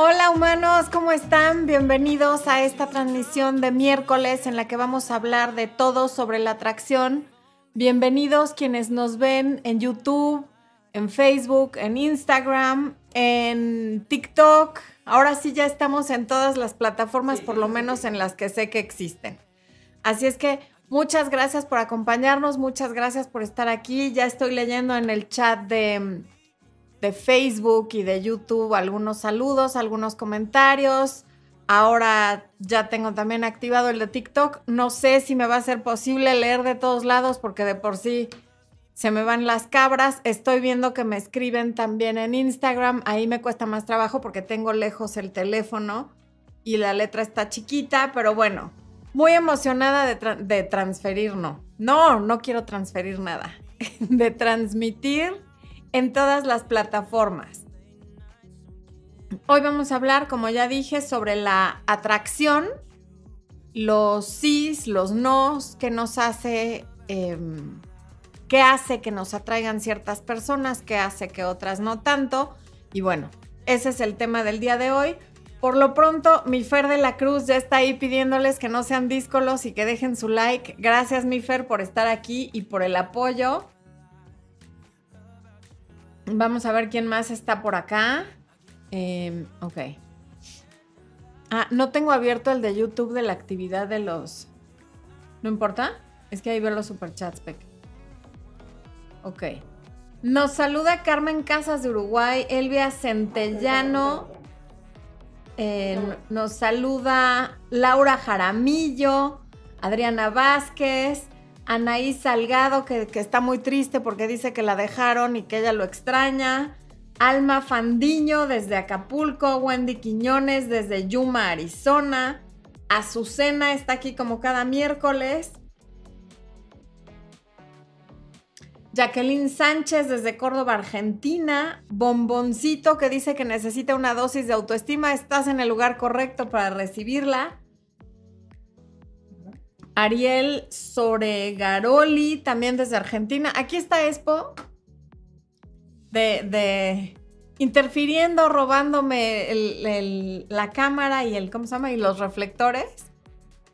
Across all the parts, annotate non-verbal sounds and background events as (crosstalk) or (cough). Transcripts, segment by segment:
Hola humanos, ¿cómo están? Bienvenidos a esta transmisión de miércoles en la que vamos a hablar de todo sobre la atracción. Bienvenidos quienes nos ven en YouTube, en Facebook, en Instagram, en TikTok. Ahora sí ya estamos en todas las plataformas, por lo menos en las que sé que existen. Así es que muchas gracias por acompañarnos, muchas gracias por estar aquí. Ya estoy leyendo en el chat de de Facebook y de YouTube algunos saludos, algunos comentarios. Ahora ya tengo también activado el de TikTok. No sé si me va a ser posible leer de todos lados porque de por sí se me van las cabras. Estoy viendo que me escriben también en Instagram. Ahí me cuesta más trabajo porque tengo lejos el teléfono y la letra está chiquita, pero bueno, muy emocionada de, de transferir, no. No, no quiero transferir nada. (laughs) de transmitir en todas las plataformas. Hoy vamos a hablar, como ya dije, sobre la atracción, los sís, los nos, que nos hace, em, qué hace que nos atraigan ciertas personas, qué hace que otras no tanto. Y bueno, ese es el tema del día de hoy. Por lo pronto, mi Fer de la Cruz ya está ahí pidiéndoles que no sean díscolos y que dejen su like. Gracias, mi Fer, por estar aquí y por el apoyo. Vamos a ver quién más está por acá. Em, ok. Ah, no tengo abierto el de YouTube de la actividad de los... ¿No importa? Es que ahí veo los superchats, Peque. Ok. Nos saluda Carmen Casas de Uruguay, Elvia Centellano. Eh, nos saluda Laura Jaramillo, Adriana Vázquez. Anaí Salgado, que, está muy triste porque dice que la dejaron y que ella lo extraña. Alma Fandiño desde Acapulco, Wendy Quiñones desde Yuma, Arizona. Azucena está aquí como cada miércoles. Jacqueline Sánchez desde Córdoba, Argentina. Bomboncito que dice que necesita una dosis de autoestima. Estás en el lugar correcto para recibirla. Ariel Soregaroli, también desde Argentina. Aquí está Expo. De, interfiriendo, robándome la cámara y el, ¿cómo se llama? Y los reflectores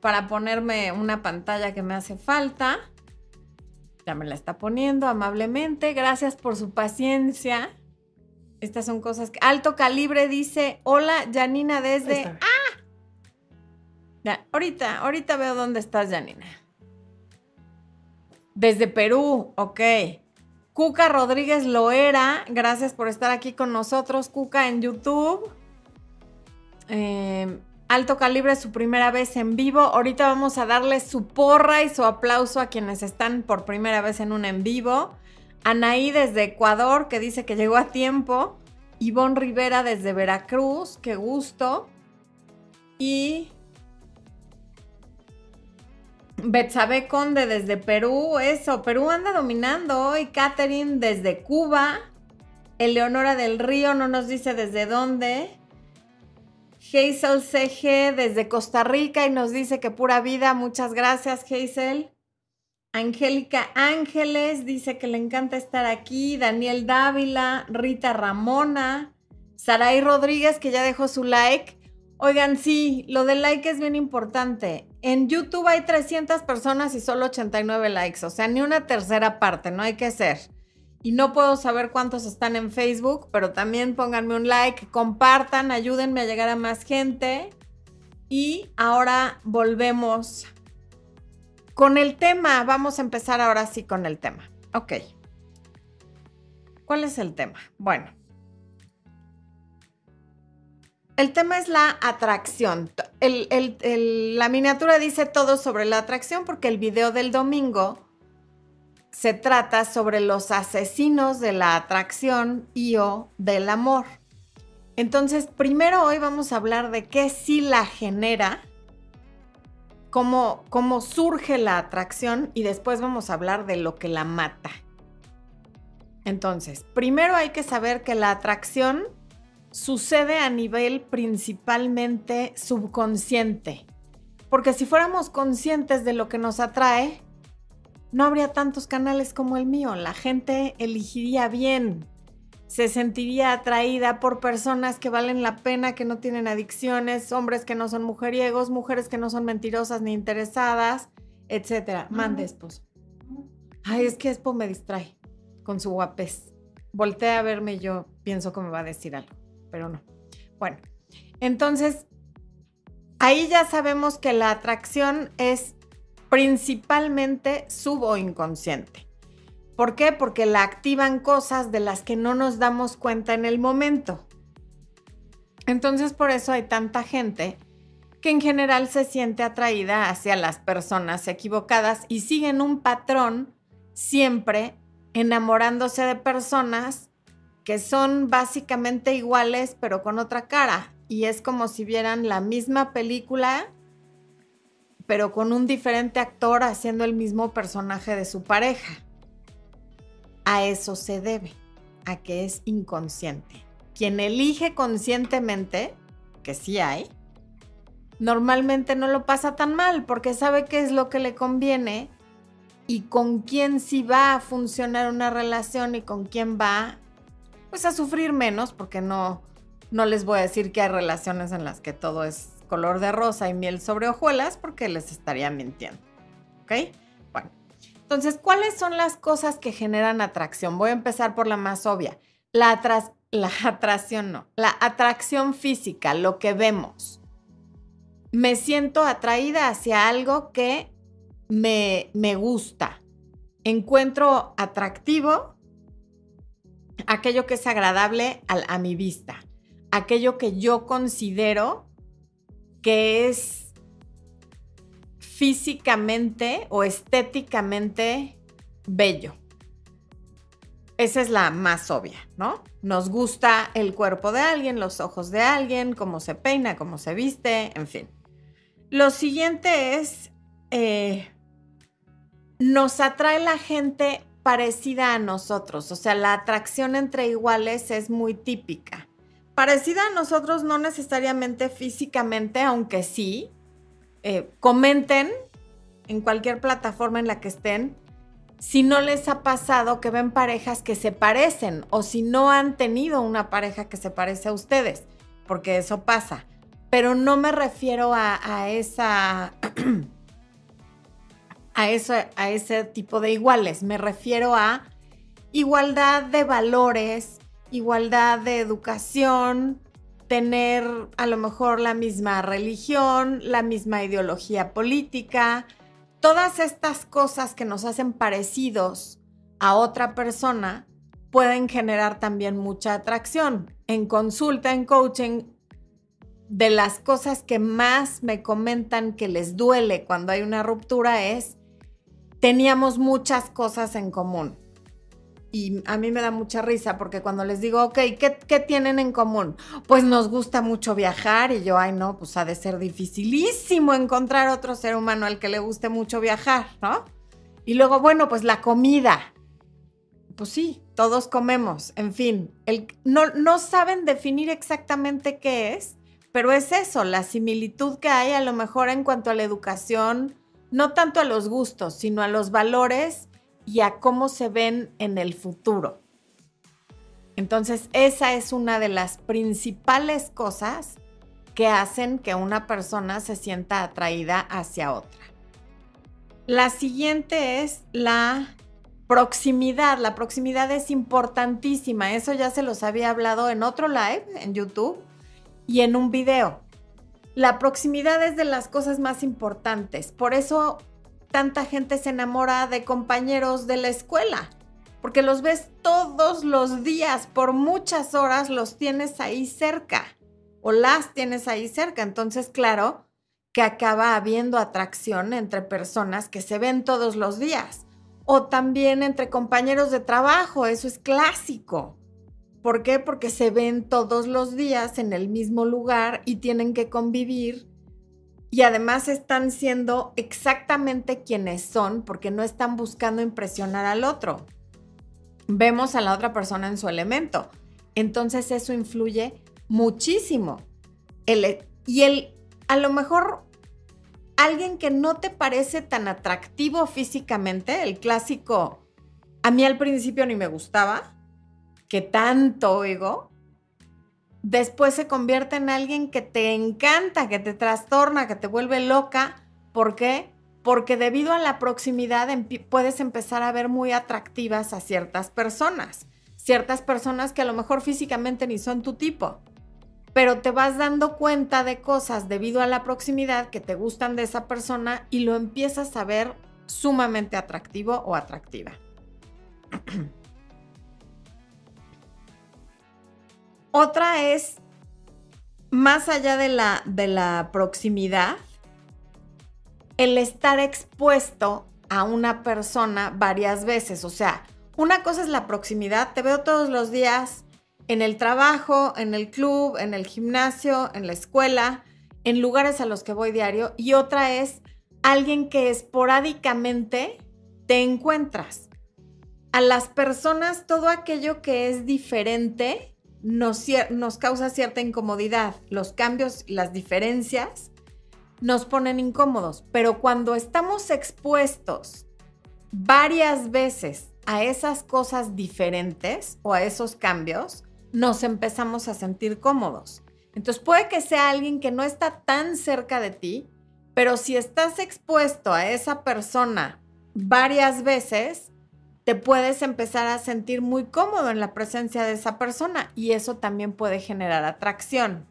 para ponerme una pantalla que me hace falta. Ya me la está poniendo amablemente. Gracias por su paciencia. Estas son cosas que... Alto Calibre dice, hola Janina desde... Ya, ahorita, ahorita veo dónde estás, Janina. Desde Perú, ok. Cuca Rodríguez Loera, gracias por estar aquí con nosotros, Cuca, en YouTube. Em, alto calibre, su primera vez en vivo. Ahorita vamos a darle su porra y su aplauso a quienes están por primera vez en un en vivo. Anaí desde Ecuador, que dice que llegó a tiempo. Ivonne Rivera desde Veracruz, qué gusto. Y Betsabe Conde desde Perú, eso, Perú anda dominando hoy. Catherine desde Cuba. Eleonora del Río no nos dice desde dónde. Hazel CG desde Costa Rica y nos dice que pura vida. Muchas gracias, Hazel. Angélica Ángeles dice que le encanta estar aquí. Daniel Dávila, Rita Ramona, Saray Rodríguez que ya dejó su like. Oigan, sí, lo del like es bien importante. En YouTube hay 300 personas y solo 89 likes, o sea, ni una tercera parte, no hay que ser. Y no puedo saber cuántos están en Facebook, pero también pónganme un like, compartan, ayúdenme a llegar a más gente. Y ahora volvemos con el tema. Vamos a empezar ahora sí con el tema. Ok. ¿Cuál es el tema? Bueno, el tema es la atracción. la miniatura dice todo sobre la atracción porque el video del domingo se trata sobre los asesinos de la atracción y o del amor. Entonces, primero hoy vamos a hablar de qué sí la genera, cómo, cómo surge la atracción y después vamos a hablar de lo que la mata. Entonces, primero hay que saber que la atracción sucede a nivel principalmente subconsciente. Porque si fuéramos conscientes de lo que nos atrae, no habría tantos canales como el mío. La gente elegiría bien. se sentiría atraída por personas que valen la pena, que no tienen adicciones, hombres que no son mujeriegos, mujeres que no son mentirosas ni interesadas, etcétera. Mande, esposo. Ay, es que Espo me distrae con su guapés. Voltea a verme y yo pienso que me va a decir algo, pero no. Bueno, entonces, ahí ya sabemos que la atracción es principalmente subo inconsciente. ¿Por qué? Porque la activan cosas de las que no nos damos cuenta en el momento. Entonces por eso hay tanta gente que en general se siente atraída hacia las personas equivocadas y siguen un patrón siempre enamorándose de personas que son básicamente iguales pero con otra cara. Y es como si vieran la misma película pero con un diferente actor haciendo el mismo personaje de su pareja. A eso se debe, a que es inconsciente. Quien elige conscientemente, que sí hay, normalmente no lo pasa tan mal porque sabe qué es lo que le conviene y con quién sí va a funcionar una relación y con quién va pues a sufrir menos porque no no les voy a decir que hay relaciones en las que todo es color de rosa y miel sobre hojuelas porque les estaría mintiendo. ¿Ok? Bueno, entonces, ¿cuáles son las cosas que generan atracción? Voy a empezar por la más obvia. La, la atracción no, la atracción física, lo que vemos. Me siento atraída hacia algo que me, me gusta. Encuentro atractivo aquello que es agradable a, mi vista, aquello que yo considero que es físicamente o estéticamente bello. Esa es la más obvia, ¿no? Nos gusta el cuerpo de alguien, los ojos de alguien, cómo se peina, cómo se viste, en fin. Lo siguiente es, eh, nos atrae la gente parecida a nosotros, o sea, la atracción entre iguales es muy típica parecida a nosotros, no necesariamente físicamente, aunque sí. Eh, comenten en cualquier plataforma en la que estén si no les ha pasado que ven parejas que se parecen o si no han tenido una pareja que se parece a ustedes, porque eso pasa. Pero no me refiero a, a esa... (clears throat) a, eso, a ese tipo de iguales, me refiero a igualdad de valores, igualdad de educación, tener a lo mejor la misma religión, la misma ideología política, todas estas cosas que nos hacen parecidos a otra persona pueden generar también mucha atracción. En consulta, en coaching, de las cosas que más me comentan que les duele cuando hay una ruptura es, teníamos muchas cosas en común y a mí me da mucha risa porque cuando les digo, ok, ¿qué, tienen en común? Pues nos gusta mucho viajar y yo, ay no, pues ha de ser dificilísimo encontrar otro ser humano al que le guste mucho viajar, ¿no? Y luego, bueno, pues la comida. Pues sí, todos comemos, en fin, el, no, no saben definir exactamente qué es, pero es eso, la similitud que hay a lo mejor en cuanto a la educación, no tanto a los gustos, sino a los valores y a cómo se ven en el futuro. Entonces, esa es una de las principales cosas que hacen que una persona se sienta atraída hacia otra. La siguiente es la proximidad. La proximidad es importantísima. Eso ya se los había hablado en otro live en YouTube y en un video. La proximidad es de las cosas más importantes. Por eso tanta gente se enamora de compañeros de la escuela, porque los ves todos los días, por muchas horas los tienes ahí cerca o las tienes ahí cerca. Entonces, claro que acaba habiendo atracción entre personas que se ven todos los días o también entre compañeros de trabajo, eso es clásico. ¿Por qué? Porque se ven todos los días en el mismo lugar y tienen que convivir y además están siendo exactamente quienes son porque no están buscando impresionar al otro. Vemos a la otra persona en su elemento. Entonces eso influye muchísimo. El, y el, a lo mejor alguien que no te parece tan atractivo físicamente, el clásico, a mí al principio ni me gustaba, que tanto oigo, después se convierte en alguien que te encanta, que te trastorna, que te vuelve loca. ¿Por qué? Porque debido a la proximidad puedes empezar a ver muy atractivas a ciertas personas, ciertas personas que a lo mejor físicamente ni son tu tipo pero te vas dando cuenta de cosas debido a la proximidad que te gustan de esa persona y lo empiezas a ver sumamente atractivo o atractiva. (clears throat) Otra es, más allá de la, de la proximidad, el estar expuesto a una persona varias veces. O sea, una cosa es la proximidad, te veo todos los días, en el trabajo, en el club, en el gimnasio, en la escuela, en lugares a los que voy diario. Y otra es alguien que esporádicamente te encuentras. A las personas todo aquello que es diferente nos, causa cierta incomodidad. Los cambios, las diferencias nos ponen incómodos. Pero cuando estamos expuestos varias veces a esas cosas diferentes o a esos cambios, nos empezamos a sentir cómodos. Entonces puede que sea alguien que no está tan cerca de ti, pero si estás expuesto a esa persona varias veces, te puedes empezar a sentir muy cómodo en la presencia de esa persona y eso también puede generar atracción.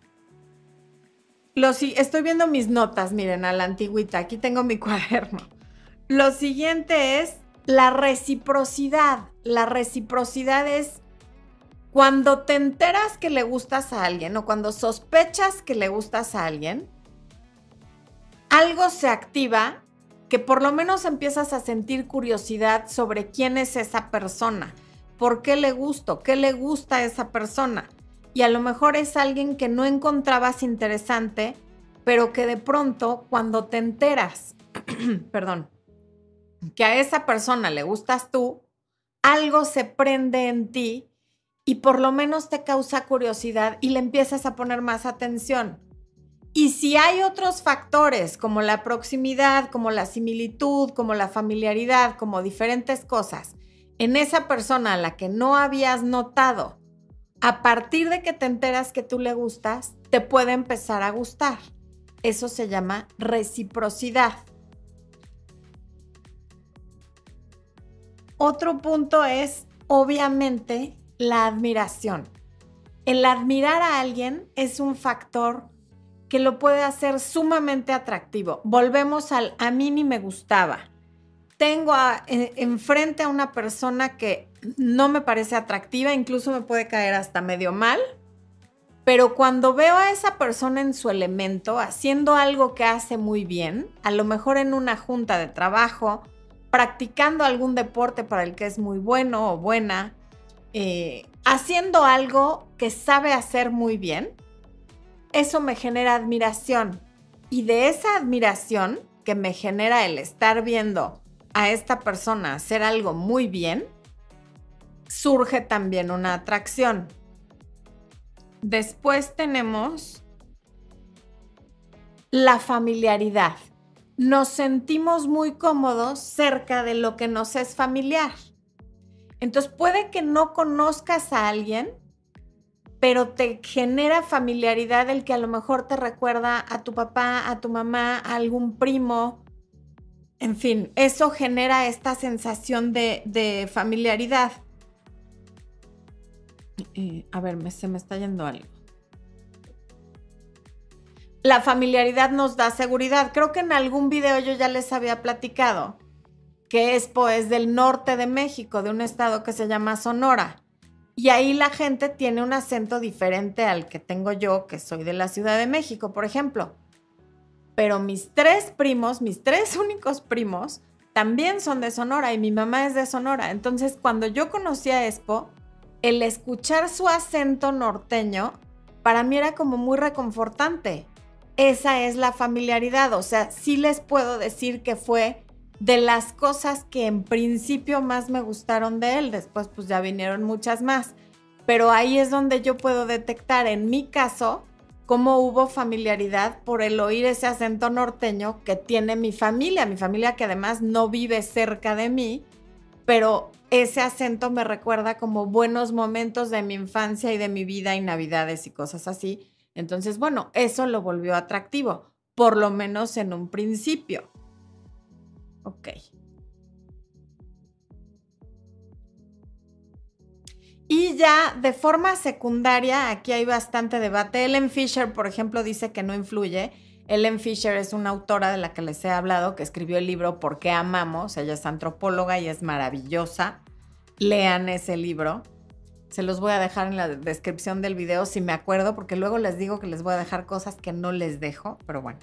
Lo, estoy viendo mis notas, miren, a la antigüita, aquí tengo mi (laughs) cuaderno. Lo siguiente es la reciprocidad. La reciprocidad es cuando te enteras que le gustas a alguien o cuando sospechas que le gustas a alguien, algo se activa que por lo menos empiezas a sentir curiosidad sobre quién es esa persona, por qué le gusto, qué le gusta a esa persona. Y a lo mejor es alguien que no encontrabas interesante, pero que de pronto cuando te enteras, (clears throat) perdón, que a esa persona le gustas tú, algo se prende en ti y por lo menos te causa curiosidad y le empiezas a poner más atención. Y si hay otros factores como la proximidad, como la similitud, como la familiaridad, como diferentes cosas, en esa persona a la que no habías notado, a partir de que te enteras que tú le gustas, te puede empezar a gustar. Eso se llama reciprocidad. Otro punto es, obviamente, la admiración. El admirar a alguien es un factor que lo puede hacer sumamente atractivo. Volvemos al a mí ni me gustaba. Tengo enfrente a una persona que no me parece atractiva, incluso me puede caer hasta medio mal, pero cuando veo a esa persona en su elemento, haciendo algo que hace muy bien, a lo mejor en una junta de trabajo, practicando algún deporte para el que es muy bueno o buena, eh, haciendo algo que sabe hacer muy bien, eso me genera admiración. Y de esa admiración que me genera el estar viendo a esta persona hacer algo muy bien, surge también una atracción. Después tenemos la familiaridad. Nos sentimos muy cómodos cerca de lo que nos es familiar. Entonces puede que no conozcas a alguien, pero te genera familiaridad el que a lo mejor te recuerda a tu papá, a tu mamá, a algún primo. En fin, eso genera esta sensación de, familiaridad. a ver, se me está yendo algo. La familiaridad nos da seguridad. Creo que en algún video yo ya les había platicado que es pues del norte de México, de un estado que se llama Sonora. Y ahí la gente tiene un acento diferente al que tengo yo, que soy de la Ciudad de México, por ejemplo. Pero mis tres primos, mis tres (laughs) únicos primos, también son de Sonora y mi mamá es de Sonora. Entonces, cuando yo conocí a Expo, el escuchar su acento norteño, para mí era como muy reconfortante. Esa es la familiaridad, o sea, sí les puedo decir que fue de las cosas que en principio más me gustaron de él, después pues ya vinieron muchas más, pero ahí es donde yo puedo detectar en mi caso cómo hubo familiaridad por el oír ese acento norteño que tiene mi familia, mi familia que además no vive cerca de mí, pero ese acento me recuerda como buenos momentos de mi infancia y de mi vida y navidades y cosas así. Entonces, bueno, eso lo volvió atractivo, por lo menos en un principio. Ok. Y ya de forma secundaria, aquí hay bastante debate. Ellen Fisher, por ejemplo, dice que no influye. Ellen Fisher es una autora de la que les he hablado, que escribió el libro ¿Por qué amamos? Ella es antropóloga y es maravillosa. Lean ese libro. Se los voy a dejar en la descripción del video si me acuerdo, porque luego les digo que les voy a dejar cosas que no les dejo, pero bueno.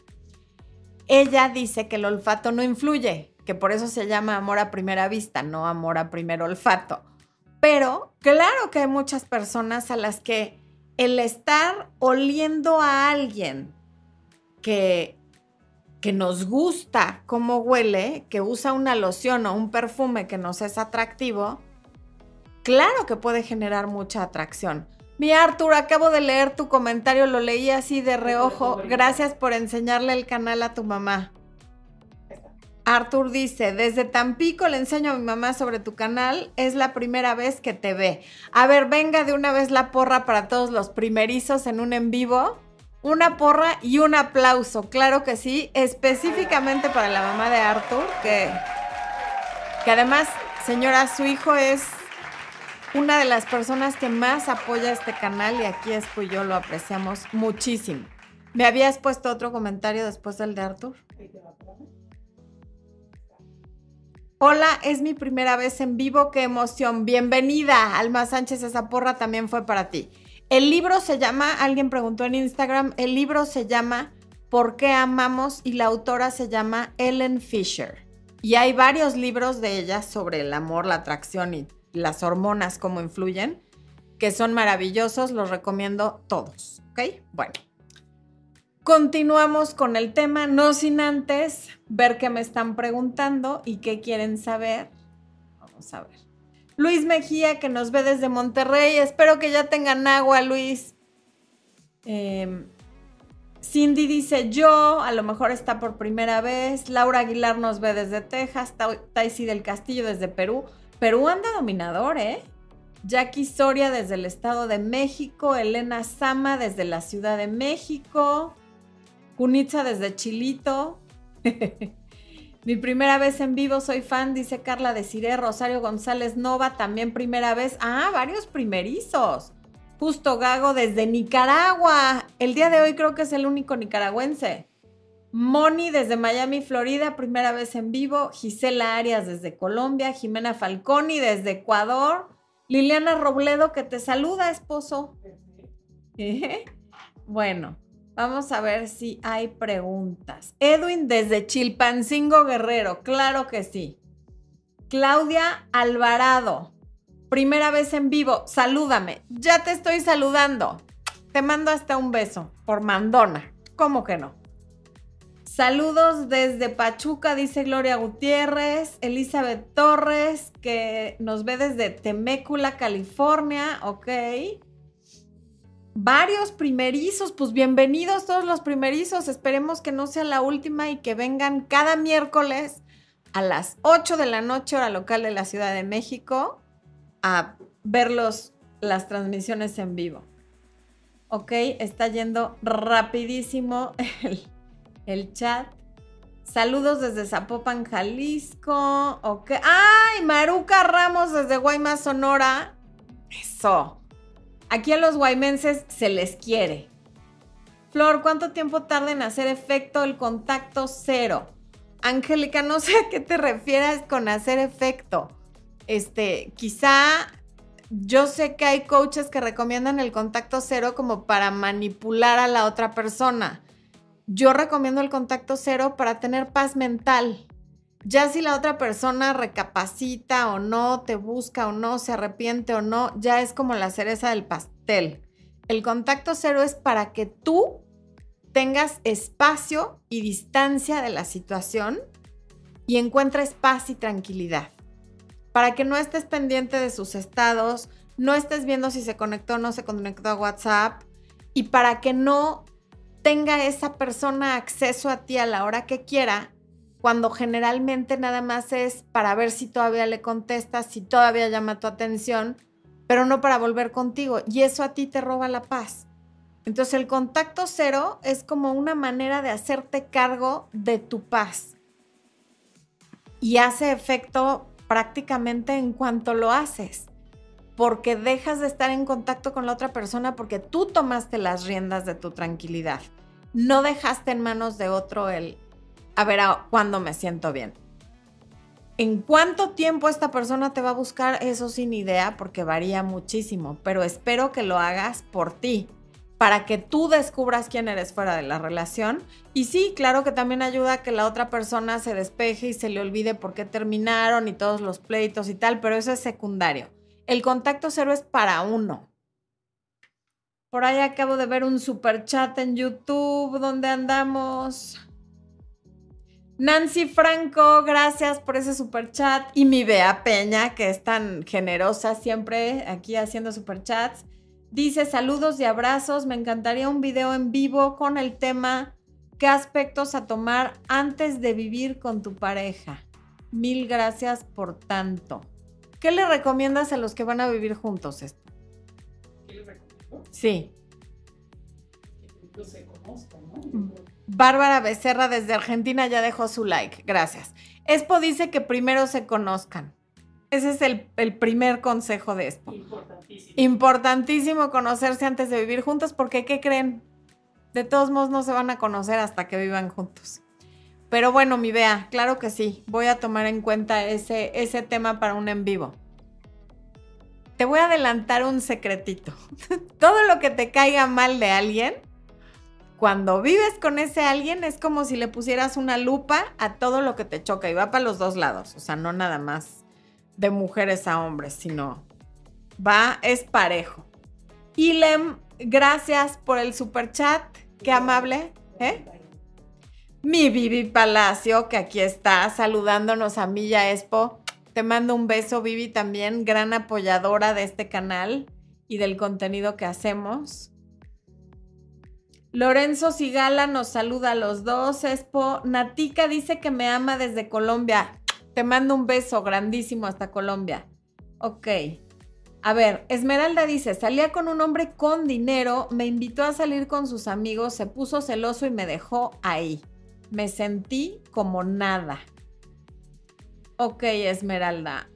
Ella dice que el olfato no influye, que por eso se llama amor a primera vista, no amor a primer olfato. Pero claro que hay muchas personas a las que el estar oliendo a alguien que, que nos gusta cómo huele, que usa una loción o un perfume que nos es atractivo, claro que puede generar mucha atracción. Mi Arthur, acabo de leer tu comentario, lo leí así de reojo. Gracias por enseñarle el canal a tu mamá. Arthur dice, desde Tampico le enseño a mi mamá sobre tu canal, es la primera vez que te ve. A ver, venga de una vez la porra para todos los primerizos en un en vivo. Una porra y un aplauso, claro que sí, específicamente para la mamá de Arthur, que, que además, señora, su hijo es una de las personas que más apoya este canal y aquí es y yo lo apreciamos muchísimo. ¿Me habías puesto otro comentario después del de Arthur? Hola, es mi primera vez en vivo, qué emoción. Bienvenida, Alma Sánchez, esa porra también fue para ti. El libro se llama, alguien preguntó en Instagram, el libro se llama ¿Por qué amamos? y la autora se llama Ellen Fisher. Y hay varios libros de ella sobre el amor, la atracción y las hormonas, cómo influyen, que son maravillosos, los recomiendo todos. ¿Ok? Bueno. Continuamos con el tema, no sin antes ver qué me están preguntando y qué quieren saber. Vamos a ver. Luis Mejía, que nos ve desde Monterrey. Espero que ya tengan agua, Luis. Em, Cindy dice yo, a lo mejor está por primera vez. Laura Aguilar nos ve desde Texas. Taisi del Castillo desde Perú. Perú anda dominador, ¿eh? Jackie Soria desde el Estado de México. Elena Sama desde la Ciudad de México. Kunitza desde Chilito. (laughs) Mi primera vez en vivo, soy fan, dice Carla de Cire, Rosario González Nova, también primera vez. Ah, varios primerizos. Justo Gago desde Nicaragua. El día de hoy creo que es el único nicaragüense. Moni desde Miami, Florida, primera vez en vivo. Gisela Arias desde Colombia. Jimena Falconi desde Ecuador. Liliana Robledo que te saluda, esposo. (laughs) Bueno, Vamos a ver si hay preguntas. Edwin desde Chilpancingo Guerrero, claro que sí. Claudia Alvarado, primera vez en vivo, salúdame. Ya te estoy saludando. Te mando hasta un beso por mandona. ¿Cómo que no? Saludos desde Pachuca, dice Gloria Gutiérrez, Elizabeth Torres, que nos ve desde Temécula, California, ok varios primerizos, pues bienvenidos todos los primerizos, esperemos que no sea la última y que vengan cada miércoles a las 8 de la noche hora local de la Ciudad de México a ver las transmisiones en vivo. Ok, está yendo rapidísimo (laughs) el, el chat. Saludos desde Zapopan, Jalisco. Ok. ¡Ay! Maruca Ramos desde Guaymas, Sonora. Eso. Aquí a los guaymenses se les quiere. Flor, ¿cuánto tiempo tarda en hacer efecto el contacto cero? Angélica, no sé a qué te refieres con hacer efecto. Este, quizá yo sé que hay coaches que recomiendan el contacto cero como para manipular a la otra persona. Yo recomiendo el contacto cero para tener paz mental. Ya si la otra persona recapacita o no, te busca o no, se arrepiente o no, ya es como la cereza del pastel. El contacto cero es para que tú tengas espacio y distancia de la situación y encuentres paz y tranquilidad. Para que no estés pendiente de sus estados, no estés viendo si se conectó o no se conectó a WhatsApp y para que no tenga esa persona acceso a ti a la hora que quiera cuando generalmente nada más es para ver si todavía le contestas, si todavía llama tu atención, pero no para volver contigo. Y eso a ti te roba la paz. Entonces el contacto cero es como una manera de hacerte cargo de tu paz. Y hace efecto prácticamente en cuanto lo haces, porque dejas de estar en contacto con la otra persona porque tú tomaste las riendas de tu tranquilidad. No dejaste en manos de otro el, a ver cuándo me siento bien. ¿En cuánto tiempo esta persona te va a buscar? Eso sin idea porque varía muchísimo, pero espero que lo hagas por ti, para que tú descubras quién eres fuera de la relación. Y sí, claro que también ayuda a que la otra persona se despeje y se le olvide por qué terminaron y todos los pleitos y tal, pero eso es secundario. El contacto cero es para uno. Por ahí acabo de ver un super chat en YouTube donde andamos. Nancy Franco, gracias por ese super chat. Y mi Bea Peña, que es tan generosa siempre aquí haciendo super chats. Dice saludos y abrazos, me encantaría un video en vivo con el tema ¿Qué aspectos a tomar antes de vivir con tu pareja? Mil gracias por tanto. ¿Qué le recomiendas a los que van a vivir juntos? ¿Qué le recomiendo? Sí. Que se conozcan, ¿no? Bárbara Becerra desde Argentina ya dejó su like. Gracias. Expo dice que primero se conozcan. Ese es el, primer consejo de esto. Importantísimo. Importantísimo conocerse antes de vivir juntos porque, ¿qué creen? De todos modos no se van a conocer hasta que vivan juntos. Pero bueno, mi Bea, claro que sí. Voy a tomar en cuenta ese, ese tema para un en vivo. Te voy a adelantar un secretito. (laughs) Todo lo que te caiga mal de alguien, cuando vives con ese alguien es como si le pusieras una lupa a todo lo que te choca y va para los dos lados. O sea, no nada más de mujeres a hombres, sino va, es parejo. Ilem, gracias por el super chat, qué amable. ¿eh? Mi Vivi Palacio, que aquí está saludándonos a Milla Expo. Te mando un beso, Vivi, también gran apoyadora de este canal y del contenido que hacemos. Lorenzo Sigala nos saluda a los dos. Expo. Natica dice que me ama desde Colombia. Te mando un beso grandísimo hasta Colombia. Ok. A ver, Esmeralda dice, salía con un hombre con dinero, me invitó a salir con sus amigos, se puso celoso y me dejó ahí. Me sentí como nada. Ok, Esmeralda.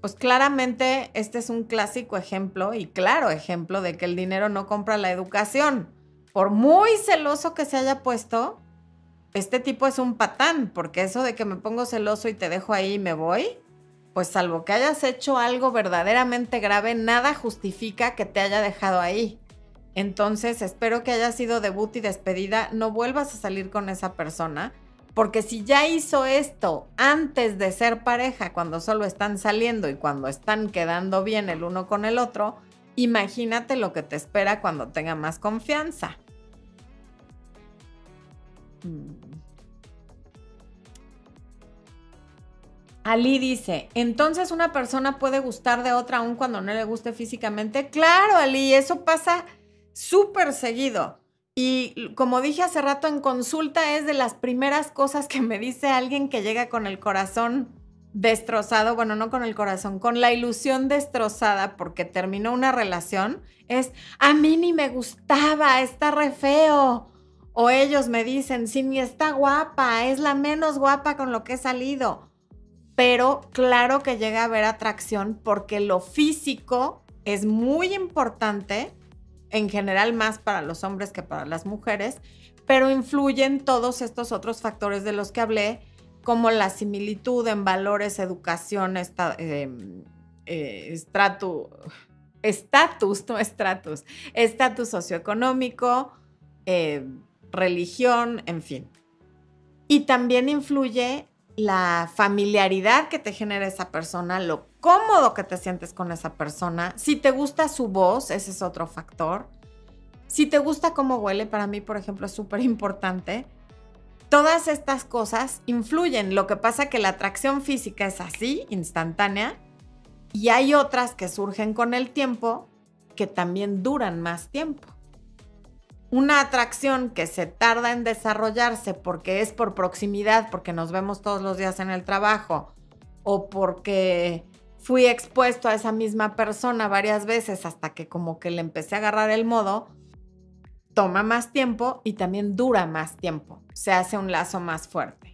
Pues claramente este es un clásico ejemplo y claro ejemplo de que el dinero no compra la educación. Por muy celoso que se haya puesto, este tipo es un patán, porque eso de que me pongo celoso y te dejo ahí y me voy, pues salvo que hayas hecho algo verdaderamente grave, nada justifica que te haya dejado ahí. Entonces, espero que haya sido debut y despedida, no vuelvas a salir con esa persona, porque si ya hizo esto antes de ser pareja, cuando solo están saliendo y cuando están quedando bien el uno con el otro, imagínate lo que te espera cuando tenga más confianza. Mm. Ali dice, entonces una persona puede gustar de otra aún cuando no le guste físicamente. Claro, Ali, eso pasa súper seguido. Y como dije hace rato en consulta, es de las primeras cosas que me dice alguien que llega con el corazón destrozado, bueno, no con el corazón, con la ilusión destrozada porque terminó una relación, es, a mí ni me gustaba, está re feo. O ellos me dicen, sí, ni está guapa, es la menos guapa con lo que he salido. Pero claro que llega a haber atracción porque lo físico es muy importante, en general más para los hombres que para las mujeres, pero influyen todos estos otros factores de los que hablé, como la similitud en valores, educación, em, eh, estatus, no estratus, estatus socioeconómico, eh, religión, en fin. Y también influye la familiaridad que te genera esa persona, lo cómodo que te sientes con esa persona. Si te gusta su voz, ese es otro factor. Si te gusta cómo huele, para mí, por ejemplo, es súper importante. Todas estas cosas influyen. Lo que pasa que la atracción física es así, instantánea, y hay otras que surgen con el tiempo que también duran más tiempo. una atracción que se tarda en desarrollarse porque es por proximidad, porque nos vemos todos los días en el trabajo, o porque fui expuesto a esa misma persona varias veces hasta que como que le empecé a agarrar el modo, toma más tiempo y también dura más tiempo. Se hace un lazo más fuerte.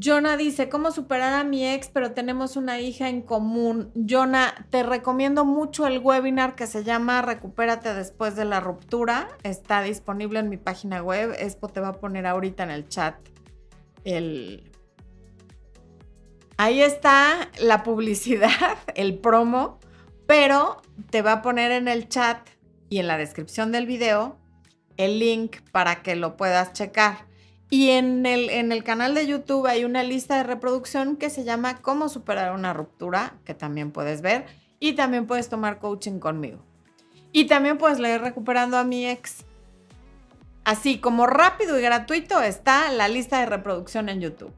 Jonah dice, ¿cómo superar a mi ex pero tenemos una hija en común? Jonah, te recomiendo mucho el webinar que se llama Recupérate después de la ruptura. Está disponible en mi página web. Expo te va a poner ahorita en el chat el... Ahí está la publicidad, (laughs) el promo, pero te va a poner en el chat y en la descripción del video el link para que lo puedas checar. Y en el, en el canal de YouTube hay una lista de reproducción que se llama Cómo superar una ruptura, que también puedes ver. Y también puedes tomar coaching conmigo. Y también puedes leer Recuperando a mi ex. Así como rápido y gratuito está la lista de reproducción en YouTube.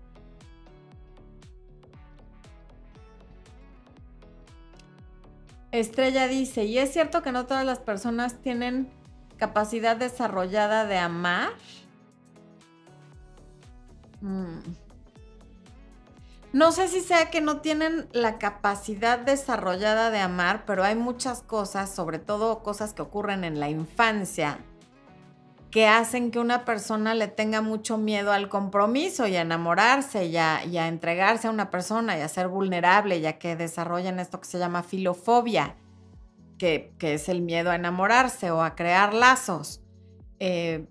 Estrella dice, ¿y es cierto que no todas las personas tienen capacidad desarrollada de amar? Mm. No sé si sea que no tienen la capacidad desarrollada de amar, pero hay muchas cosas, sobre todo cosas que ocurren en la infancia, que hacen que una persona le tenga mucho miedo al compromiso y a enamorarse y a, entregarse a una persona y a ser vulnerable, ya que desarrollan esto que se llama filofobia, que, es el miedo a enamorarse o a crear lazos. Eh,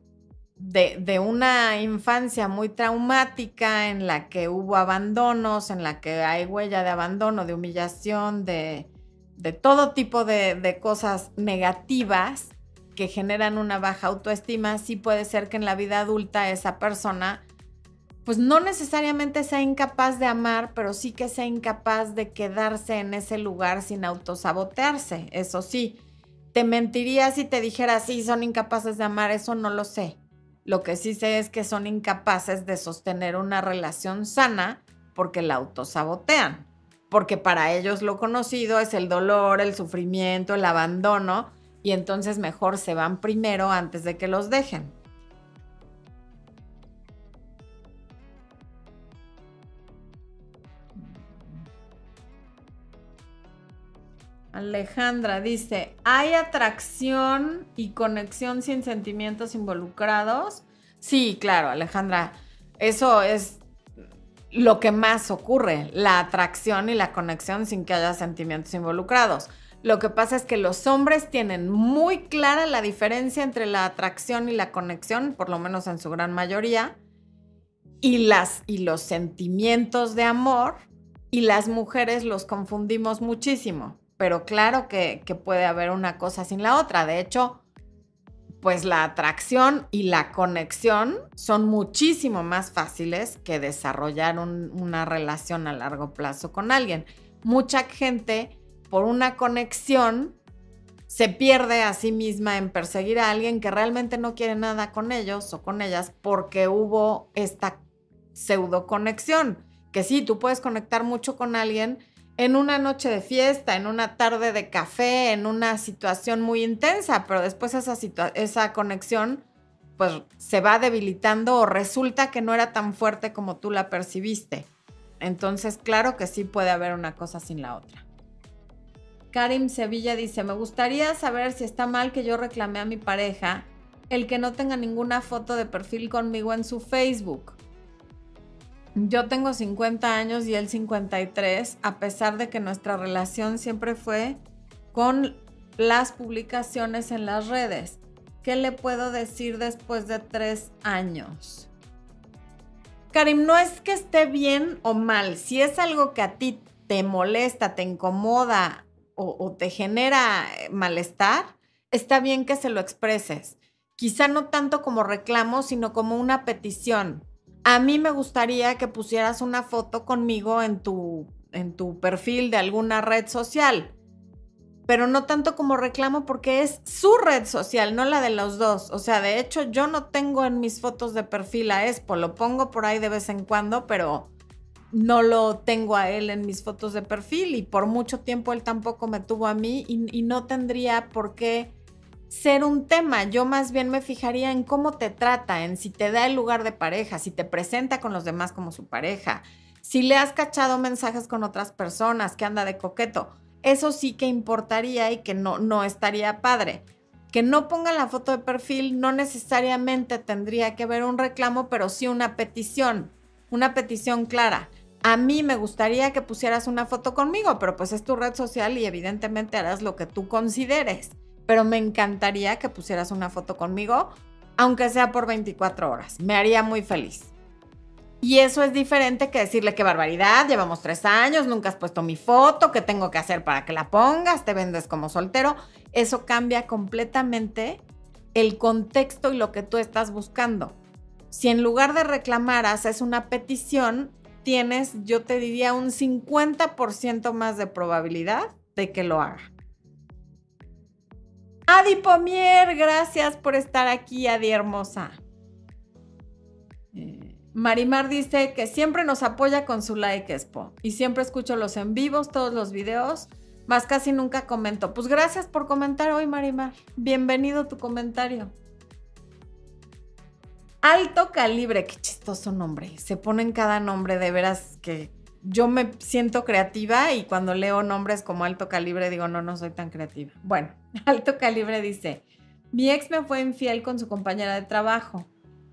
de, una infancia muy traumática en la que hubo abandonos, en la que hay huella de abandono, de humillación, de, todo tipo de, de, cosas negativas que generan una baja autoestima, sí puede ser que en la vida adulta esa persona pues no necesariamente sea incapaz de amar, pero sí que sea incapaz de quedarse en ese lugar sin autosabotearse. Eso sí, te mentiría si te dijera, sí, son incapaces de amar, eso no lo sé. Lo que sí sé es que son incapaces de sostener una relación sana porque la autosabotean. Porque para ellos lo conocido es el dolor, el sufrimiento, el abandono, y entonces mejor se van primero antes de que los dejen. Alejandra dice, ¿hay atracción y conexión sin sentimientos involucrados? Sí, claro, Alejandra, eso es lo que más ocurre, la atracción y la conexión sin que haya sentimientos involucrados. Lo que pasa es que los hombres tienen muy clara la diferencia entre la atracción y la conexión, por lo menos en su gran mayoría, y, las, y los sentimientos de amor, y las mujeres los confundimos muchísimo pero claro que, puede haber una cosa sin la otra. De hecho, pues la atracción y la conexión son muchísimo más fáciles que desarrollar una relación a largo plazo con alguien. Mucha gente por una conexión se pierde a sí misma en perseguir a alguien que realmente no quiere nada con ellos o con ellas porque hubo esta pseudo conexión. Que sí, tú puedes conectar mucho con alguien, en una noche de fiesta, en una tarde de café, en una situación muy intensa, pero después esa, conexión pues se va debilitando o resulta que no era tan fuerte como tú la percibiste. Entonces, claro que sí puede haber una cosa sin la otra. Karim Sevilla dice, me gustaría saber si está mal que yo reclamé a mi pareja el que no tenga ninguna foto de perfil conmigo en su Facebook. Yo tengo 50 años y él 53, a pesar de que nuestra relación siempre fue con las publicaciones en las redes. ¿Qué le puedo decir después de tres años? Karim, no es que esté bien o mal. Si es algo que a ti te molesta, te incomoda o, o te genera eh, malestar, está bien que se lo expreses. Quizá no tanto como reclamo, sino como una petición a mí me gustaría que pusieras una foto conmigo en tu, en tu perfil de alguna red social, pero no tanto como reclamo porque es su red social, no la de los dos. O sea, de hecho yo no tengo en mis fotos de perfil a Expo, lo pongo por ahí de vez en cuando, pero no lo tengo a él en mis fotos de perfil y por mucho tiempo él tampoco me tuvo a mí y, no tendría por qué ser un tema. Yo más bien me fijaría en cómo te trata, en si te da el lugar de pareja, si te presenta con los demás como su pareja, si le has cachado mensajes con otras personas, que anda de coqueto. Eso sí que importaría y que no, no estaría padre. Que no ponga la foto de perfil no necesariamente tendría que ver un reclamo, pero sí una petición, una petición clara. A mí me gustaría que pusieras una foto conmigo, pero pues es tu red social y evidentemente harás lo que tú consideres. Pero me encantaría que pusieras una foto conmigo, aunque sea por 24 horas. Me haría muy feliz. Y eso es diferente que decirle qué barbaridad, llevamos tres años, nunca has puesto mi foto, qué tengo que hacer para que la pongas, te vendes como soltero. Eso cambia completamente el contexto y lo que tú estás buscando. Si en lugar de reclamar haces una petición, tienes, yo te diría, un 50% más de probabilidad de que lo haga. Adi Pomier, gracias por estar aquí, Adi hermosa. Eh, Marimar dice que siempre nos apoya con su like, Expo. Y siempre escucho los en vivos, todos los videos, más casi nunca comento. Pues gracias por comentar hoy, Marimar. Bienvenido tu comentario. Alto calibre, qué chistoso nombre. Se ponen cada nombre, de veras que yo me siento creativa y cuando leo nombres como alto calibre digo, no, no soy tan creativa. Bueno, (laughs) alto calibre dice, mi ex me fue infiel con su compañera de trabajo.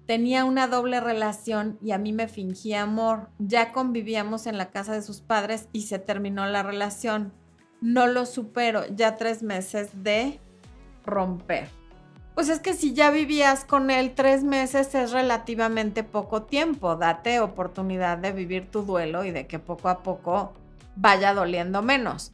Tenía una doble relación y a mí me fingía amor. Ya convivíamos en la casa de sus padres y se terminó la relación. No lo supero, ya tres meses de romper. Pues es que si ya vivías con él tres meses es relativamente poco tiempo. Date oportunidad de vivir tu duelo y de que poco a poco vaya doliendo menos.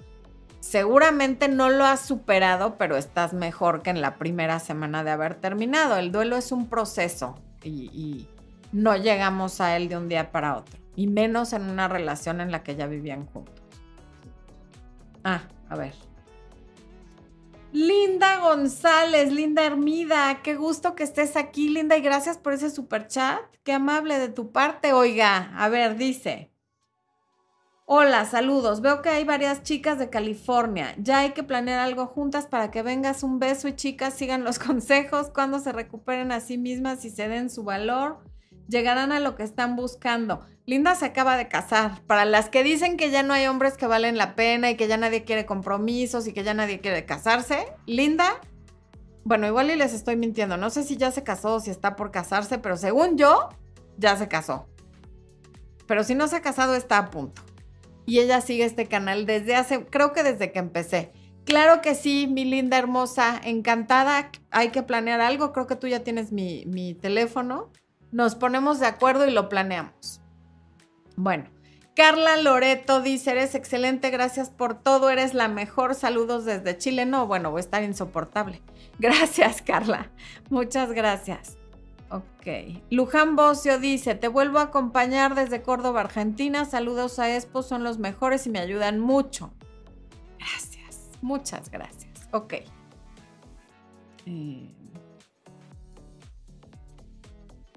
Seguramente no lo has superado, pero estás mejor que en la primera semana de haber terminado. El duelo es un proceso y, no llegamos a él de un día para otro, y menos en una relación en la que ya vivían juntos. Ah, a ver. Linda González, Linda Hermida, qué gusto que estés aquí, Linda, y gracias por ese super chat. Qué amable de tu parte, oiga. A ver, dice. Hola, saludos. Veo que hay varias chicas de California. Ya hay que planear algo juntas para que vengas un beso y chicas sigan los (laughs) consejos cuando se recuperen a sí mismas y se den su valor. Llegarán a lo que están buscando. Linda se acaba de casar. Para las que dicen que ya no hay hombres que valen la pena y que ya nadie quiere compromisos y que ya nadie quiere casarse, Linda, bueno, igual y les estoy mintiendo. No sé si ya se casó o si está por casarse, pero según yo, ya se casó. Pero si no se ha casado, está a punto y ella sigue este canal desde hace, creo que desde que empecé. Claro que sí, mi linda hermosa, encantada. Hay que planear algo. Creo que tú ya tienes mi, mi teléfono. Nos ponemos de acuerdo y lo planeamos. Bueno, Carla Loreto dice, eres excelente, gracias por todo, eres la mejor, saludos desde Chile. No, bueno, voy a estar insoportable. (laughs) Gracias, Carla. Muchas gracias. Ok. Luján Bocio dice, te vuelvo a acompañar desde Córdoba, Argentina. Saludos a Expo, son los mejores y me ayudan mucho. Gracias, muchas gracias. Ok. Eh,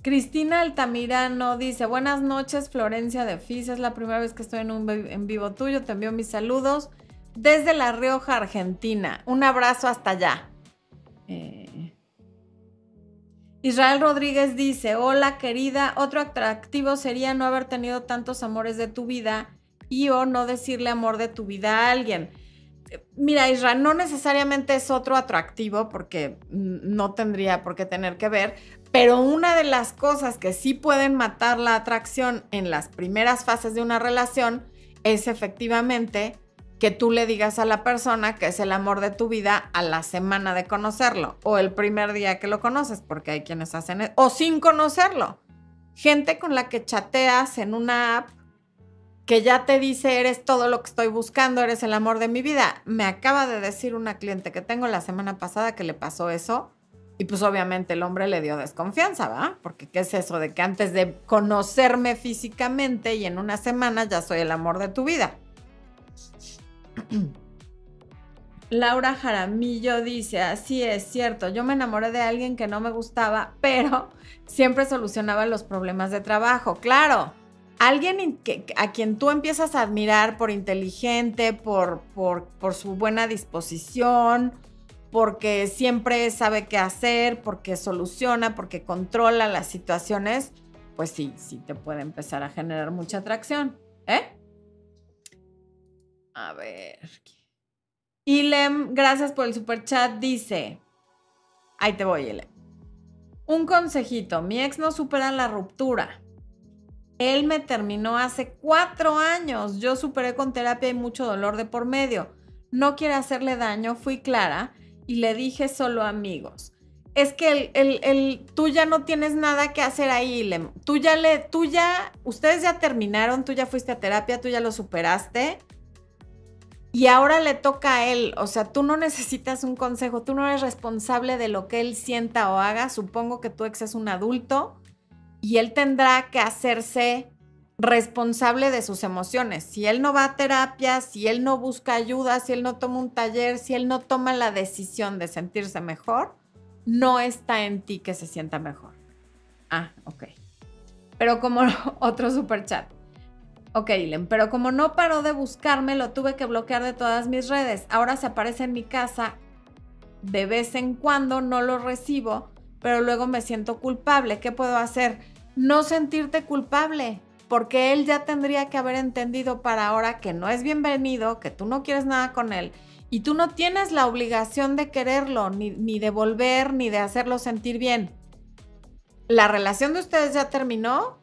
Cristina Altamirano dice, buenas noches, Florencia de Fis, es la primera vez que estoy en un en vivo tuyo, te envío mis saludos desde La Rioja, Argentina. Un abrazo hasta allá. Eh, Israel Rodríguez dice, hola querida, otro atractivo sería no haber tenido tantos amores de tu vida y o no decirle amor de tu vida a alguien. Mira, Israel, no necesariamente es otro atractivo porque no tendría por qué tener que ver, pero una de las cosas que sí pueden matar la atracción en las primeras fases de una relación es efectivamente que tú le digas a la persona que es el amor de tu vida a la semana de conocerlo o el primer día que lo conoces, porque hay quienes hacen eso, o sin conocerlo. Gente con la que chateas en una app que ya te dice eres todo lo que estoy buscando, eres el amor de mi vida. Me acaba de decir una cliente que tengo la semana pasada que le pasó eso y pues obviamente el hombre le dio desconfianza, ¿va? Porque ¿qué es eso de que antes de conocerme físicamente y en una semana ya soy el amor de tu vida? (clears throat) Laura Jaramillo dice, así es cierto, yo me enamoré de alguien que no me gustaba, pero siempre solucionaba los problemas de trabajo. Claro, alguien a quien tú empiezas a admirar por inteligente, por, por su buena disposición, porque siempre sabe qué hacer, porque soluciona, porque controla las situaciones, pues sí, sí te puede empezar a generar mucha atracción. ¿Eh? A ver. Ilem, gracias por el super chat, dice. Ahí te voy, Ilem. Un consejito, mi ex no supera la ruptura. Él me terminó hace cuatro años. Yo superé con terapia y mucho dolor de por medio. No quiere hacerle daño, fui clara y le dije solo amigos. Es que el, el, tú ya no tienes nada que hacer ahí, Tú ya le, tú ya, ustedes ya terminaron, tú ya fuiste a terapia, tú ya lo superaste. Y ahora le toca a él, o sea, tú no necesitas un consejo, tú no eres responsable de lo que él sienta o haga. Supongo que tu ex es un adulto y él tendrá que hacerse responsable de sus emociones. Si él no va a terapia, si él no busca ayuda, si él no toma un taller, si él no toma la decisión de sentirse mejor, no está en ti que se sienta mejor. Ah, ok. Pero como (laughs) otro super chat. Ok, Ilen, pero como no paró de buscarme, lo tuve que bloquear de todas mis redes. Ahora se aparece en mi casa de vez en cuando, no lo recibo, pero luego me siento culpable. ¿Qué puedo hacer? no sentirte culpable, porque él ya tendría que haber entendido para ahora que no es bienvenido, que tú no quieres nada con él y tú no tienes la obligación de quererlo, ni, de volver, ni de hacerlo sentir bien. La relación de ustedes ya terminó,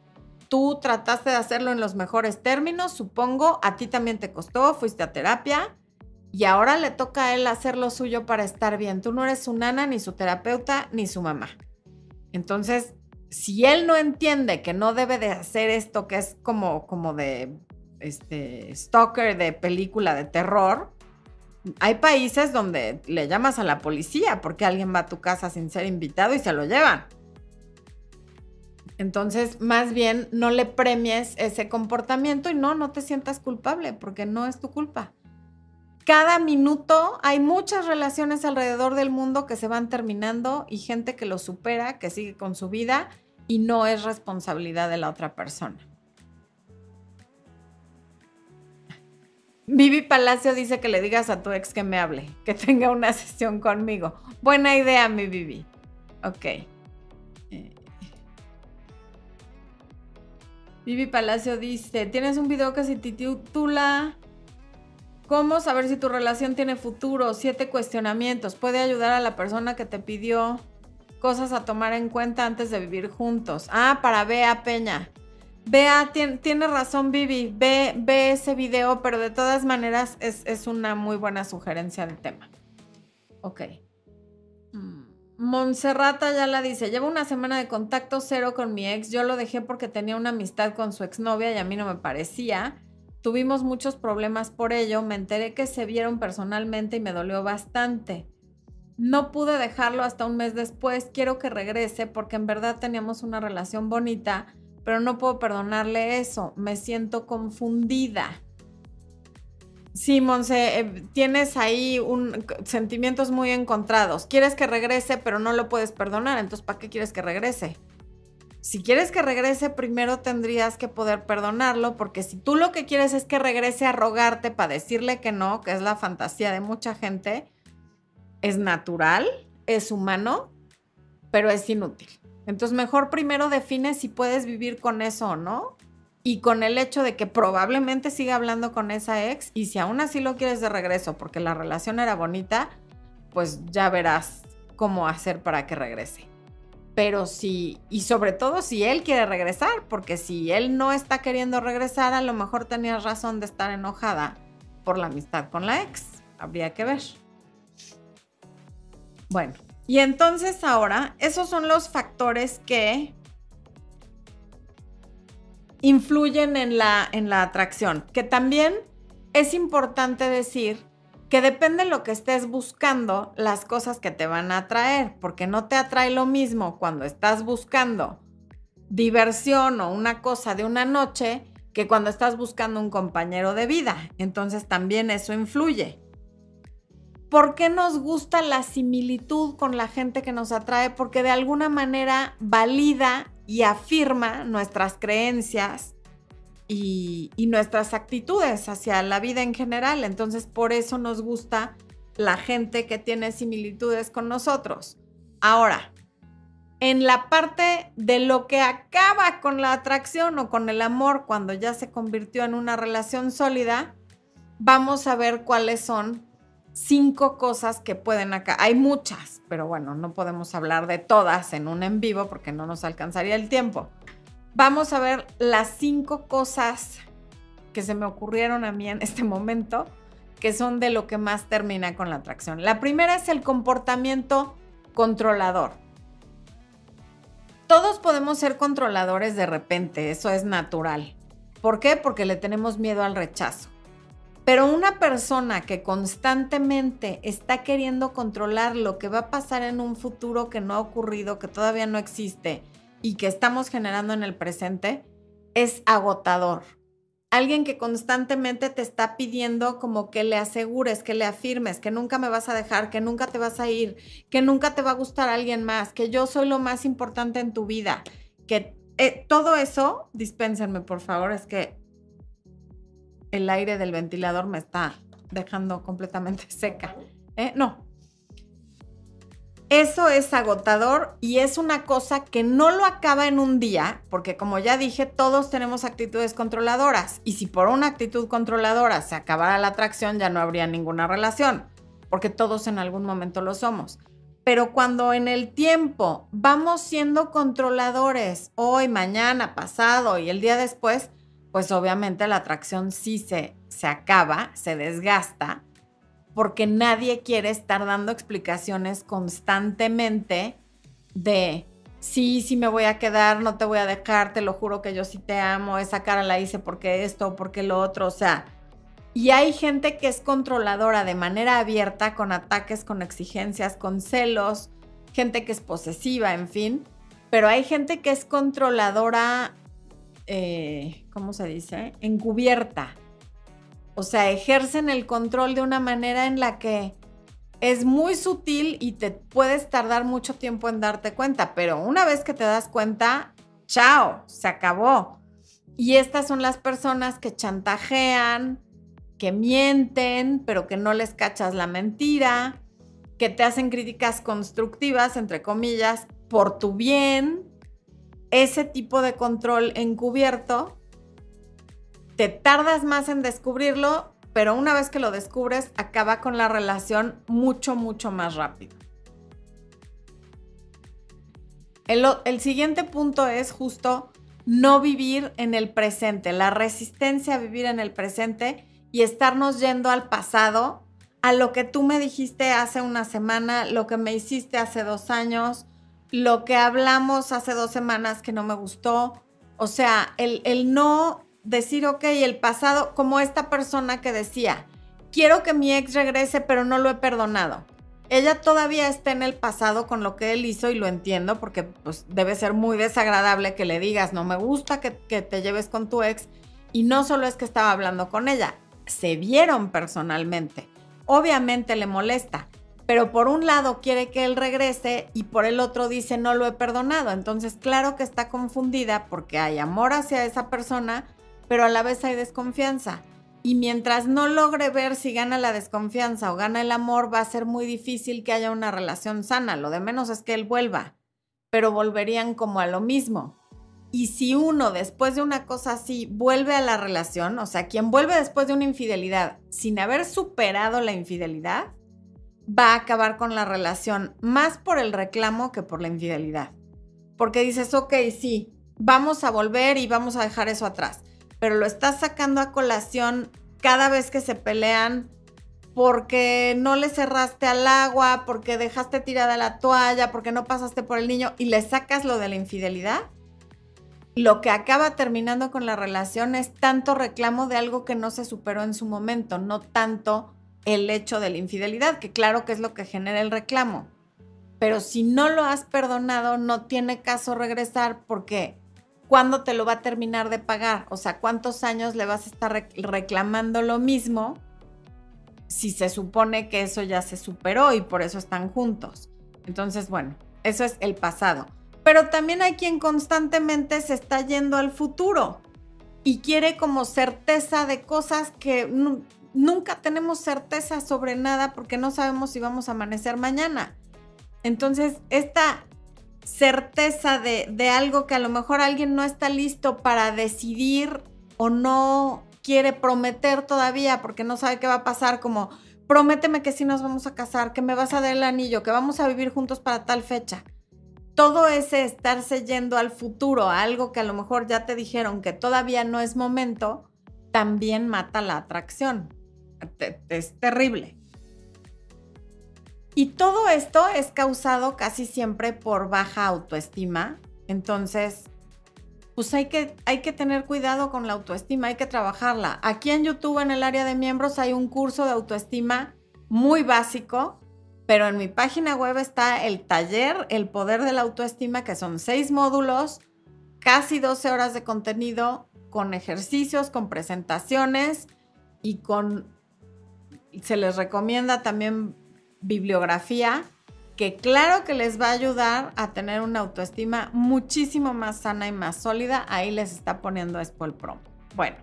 tú trataste de hacerlo en los mejores términos, supongo, a ti también te costó, fuiste a terapia y ahora le toca a él hacer lo suyo para estar bien. Tú no eres su nana, ni su terapeuta, ni su mamá. Entonces, si él no entiende que no debe de hacer esto, que es como, como de este, stalker de película de terror, hay países donde le llamas a la policía porque alguien va a tu casa sin ser invitado y se lo llevan. Entonces, más bien, no le premies ese comportamiento y no, no te sientas culpable porque no es tu culpa. Cada minuto hay muchas relaciones alrededor del mundo que se van terminando y gente que lo supera, que sigue con su vida y no es responsabilidad de la otra persona. Vivi Palacio dice que le digas a tu ex que me hable, que tenga una sesión conmigo. Buena idea, mi Vivi. Ok. Eh. Vivi Palacio dice, tienes un video que se titula ¿Cómo saber si tu relación tiene futuro? Siete cuestionamientos. Puede ayudar a la persona que te pidió cosas a tomar en cuenta antes de vivir juntos. Ah, para Bea Peña. Bea, tiene, razón Vivi, ve, ve, ese video, pero de todas maneras es, una muy buena sugerencia de tema. Ok. Mm, Monserrata ya la dice, llevo una semana de contacto cero con mi ex, yo lo dejé porque tenía una amistad con su exnovia y a mí no me parecía. Tuvimos muchos problemas por ello, me enteré que se vieron personalmente y me dolió bastante. No pude dejarlo hasta un mes después, quiero que regrese porque en verdad teníamos una relación bonita, pero no puedo perdonarle eso, me siento confundida. Sí, Monse, eh, tienes ahí un, sentimientos muy encontrados. Quieres que regrese, pero no lo puedes perdonar, entonces ¿para qué quieres que regrese? Si quieres que regrese, primero tendrías que poder perdonarlo, porque si tú lo que quieres es que regrese a rogarte para decirle que no, que es la fantasía de mucha gente, es natural, es humano, pero es inútil. Entonces mejor primero define si puedes vivir con eso o no. Y con el hecho de que probablemente siga hablando con esa ex y si aún así lo quieres de regreso porque la relación era bonita, pues ya verás cómo hacer para que regrese. Pero si, y sobre todo si él quiere regresar, porque si él no está queriendo regresar, a lo mejor tenías razón de estar enojada por la amistad con la ex. Habría que ver. Bueno, y entonces ahora, esos son los factores que influyen en la, en la atracción, que también es importante decir que depende de lo que estés buscando, las cosas que te van a atraer, porque no te atrae lo mismo cuando estás buscando diversión o una cosa de una noche que cuando estás buscando un compañero de vida. Entonces también eso influye. ¿Por qué nos gusta la similitud con la gente que nos atrae? Porque de alguna manera valida y afirma nuestras creencias y, nuestras actitudes hacia la vida en general. Entonces, por eso nos gusta la gente que tiene similitudes con nosotros. Ahora, en la parte de lo que acaba con la atracción o con el amor cuando ya se convirtió en una relación sólida, vamos a ver cuáles son cinco cosas que pueden acá. Hay muchas, pero bueno, no podemos hablar de todas en un en vivo porque no nos alcanzaría el tiempo. Vamos a ver las cinco cosas que se me ocurrieron a mí en este momento, que son de lo que más termina con la atracción. La primera es el comportamiento controlador. Todos podemos ser controladores de repente, eso es natural. ¿Por qué? Porque le tenemos miedo al rechazo. Pero una persona que constantemente está queriendo controlar lo que va a pasar en un futuro que no ha ocurrido, que todavía no existe y que estamos generando en el presente, es agotador. Alguien que constantemente te está pidiendo como que le asegures, que le afirmes, que nunca me vas a dejar, que nunca te vas a ir, que nunca te va a gustar alguien más, que yo soy lo más importante en tu vida, que eh, todo eso, dispénsenme por favor, es que el aire del ventilador me está dejando completamente (laughs) seca. ¿eh? No. Eso es agotador y es una cosa que no lo acaba en un día, porque como ya dije, todos tenemos actitudes controladoras. Y si por una actitud controladora se acabara la atracción, ya no habría ninguna relación, porque todos en algún momento lo somos. Pero cuando en el tiempo vamos siendo controladores, hoy, mañana, pasado y el día después, pues obviamente la atracción sí se, se acaba, se desgasta, porque nadie quiere estar dando explicaciones constantemente de, sí, sí me voy a quedar, no te voy a dejar, te lo juro que yo sí te amo, esa cara la hice porque esto, porque lo otro, o sea, y hay gente que es controladora de manera abierta, con ataques, con exigencias, con celos, gente que es posesiva, en fin, pero hay gente que es controladora eh, ¿cómo se dice? Encubierta. O sea, ejercen el control de una manera en la que es muy sutil y te puedes tardar mucho tiempo en darte cuenta, pero una vez que te das cuenta, chao, se acabó. Y estas son las personas que chantajean, que mienten, pero que no les cachas la mentira, que te hacen críticas constructivas, entre comillas, por tu bien, ese tipo de control encubierto, te tardas más en descubrirlo, pero una vez que lo descubres, acaba con la relación mucho, mucho más rápido. El, siguiente punto es justo no vivir en el presente, la resistencia a vivir en el presente y estarnos yendo al pasado, a lo que tú me dijiste hace una semana, lo que me hiciste hace dos años, lo que hablamos hace dos semanas que no me gustó. O sea, el, el no decir, ok, el pasado, como esta persona que decía, quiero que mi ex regrese, pero no lo he perdonado. Ella todavía está en el pasado con lo que él hizo y lo entiendo porque pues, debe ser muy desagradable que le digas, no me gusta que, que te lleves con tu ex. Y no solo es que estaba hablando con ella, se vieron personalmente. Obviamente le molesta, pero por un lado quiere que él regrese y por el otro dice no lo he perdonado. Entonces, claro que está confundida porque hay amor hacia esa persona, pero a la vez hay desconfianza. Y mientras no logre ver si gana la desconfianza o gana el amor, va a ser muy difícil que haya una relación sana. Lo de menos es que él vuelva, pero volverían como a lo mismo. Y si uno después de una cosa así vuelve a la relación, o sea, quien vuelve después de una infidelidad sin haber superado la infidelidad, va a acabar con la relación más por el reclamo que por la infidelidad. Porque dices, ok, sí, vamos a volver y vamos a dejar eso atrás, pero lo estás sacando a colación cada vez que se pelean porque no le cerraste al agua, porque dejaste tirada la toalla, porque no pasaste por el niño y le sacas lo de la infidelidad, lo que acaba terminando con la relación es tanto reclamo de algo que no se superó en su momento, no tanto el hecho de la infidelidad, que claro que es lo que genera el reclamo. Pero si no lo has perdonado, no tiene caso regresar porque ¿cuándo te lo va a terminar de pagar? O sea, ¿cuántos años le vas a estar reclamando lo mismo si se supone que eso ya se superó y por eso están juntos? Entonces, bueno, eso es el pasado. Pero también hay quien constantemente se está yendo al futuro y quiere como certeza de cosas que nunca tenemos certeza sobre nada porque no sabemos si vamos a amanecer mañana. Entonces, esta certeza de, de algo que a lo mejor alguien no está listo para decidir o no quiere prometer todavía porque no sabe qué va a pasar, como prométeme que sí nos vamos a casar, que me vas a dar el anillo, que vamos a vivir juntos para tal fecha. Todo ese estarse yendo al futuro, a algo que a lo mejor ya te dijeron que todavía no es momento, también mata la atracción. Es terrible. Y todo esto es causado casi siempre por baja autoestima. Entonces, pues hay que, hay que tener cuidado con la autoestima, hay que trabajarla. Aquí en YouTube, en el área de miembros, hay un curso de autoestima muy básico, pero en mi página web está el taller El Poder de la Autoestima, que son seis módulos, casi 12 horas de contenido, con ejercicios, con presentaciones y con, se les recomienda también bibliografía que claro que les va a ayudar a tener una autoestima muchísimo más sana y más sólida. Ahí les está poniendo Spol Pro. Bueno,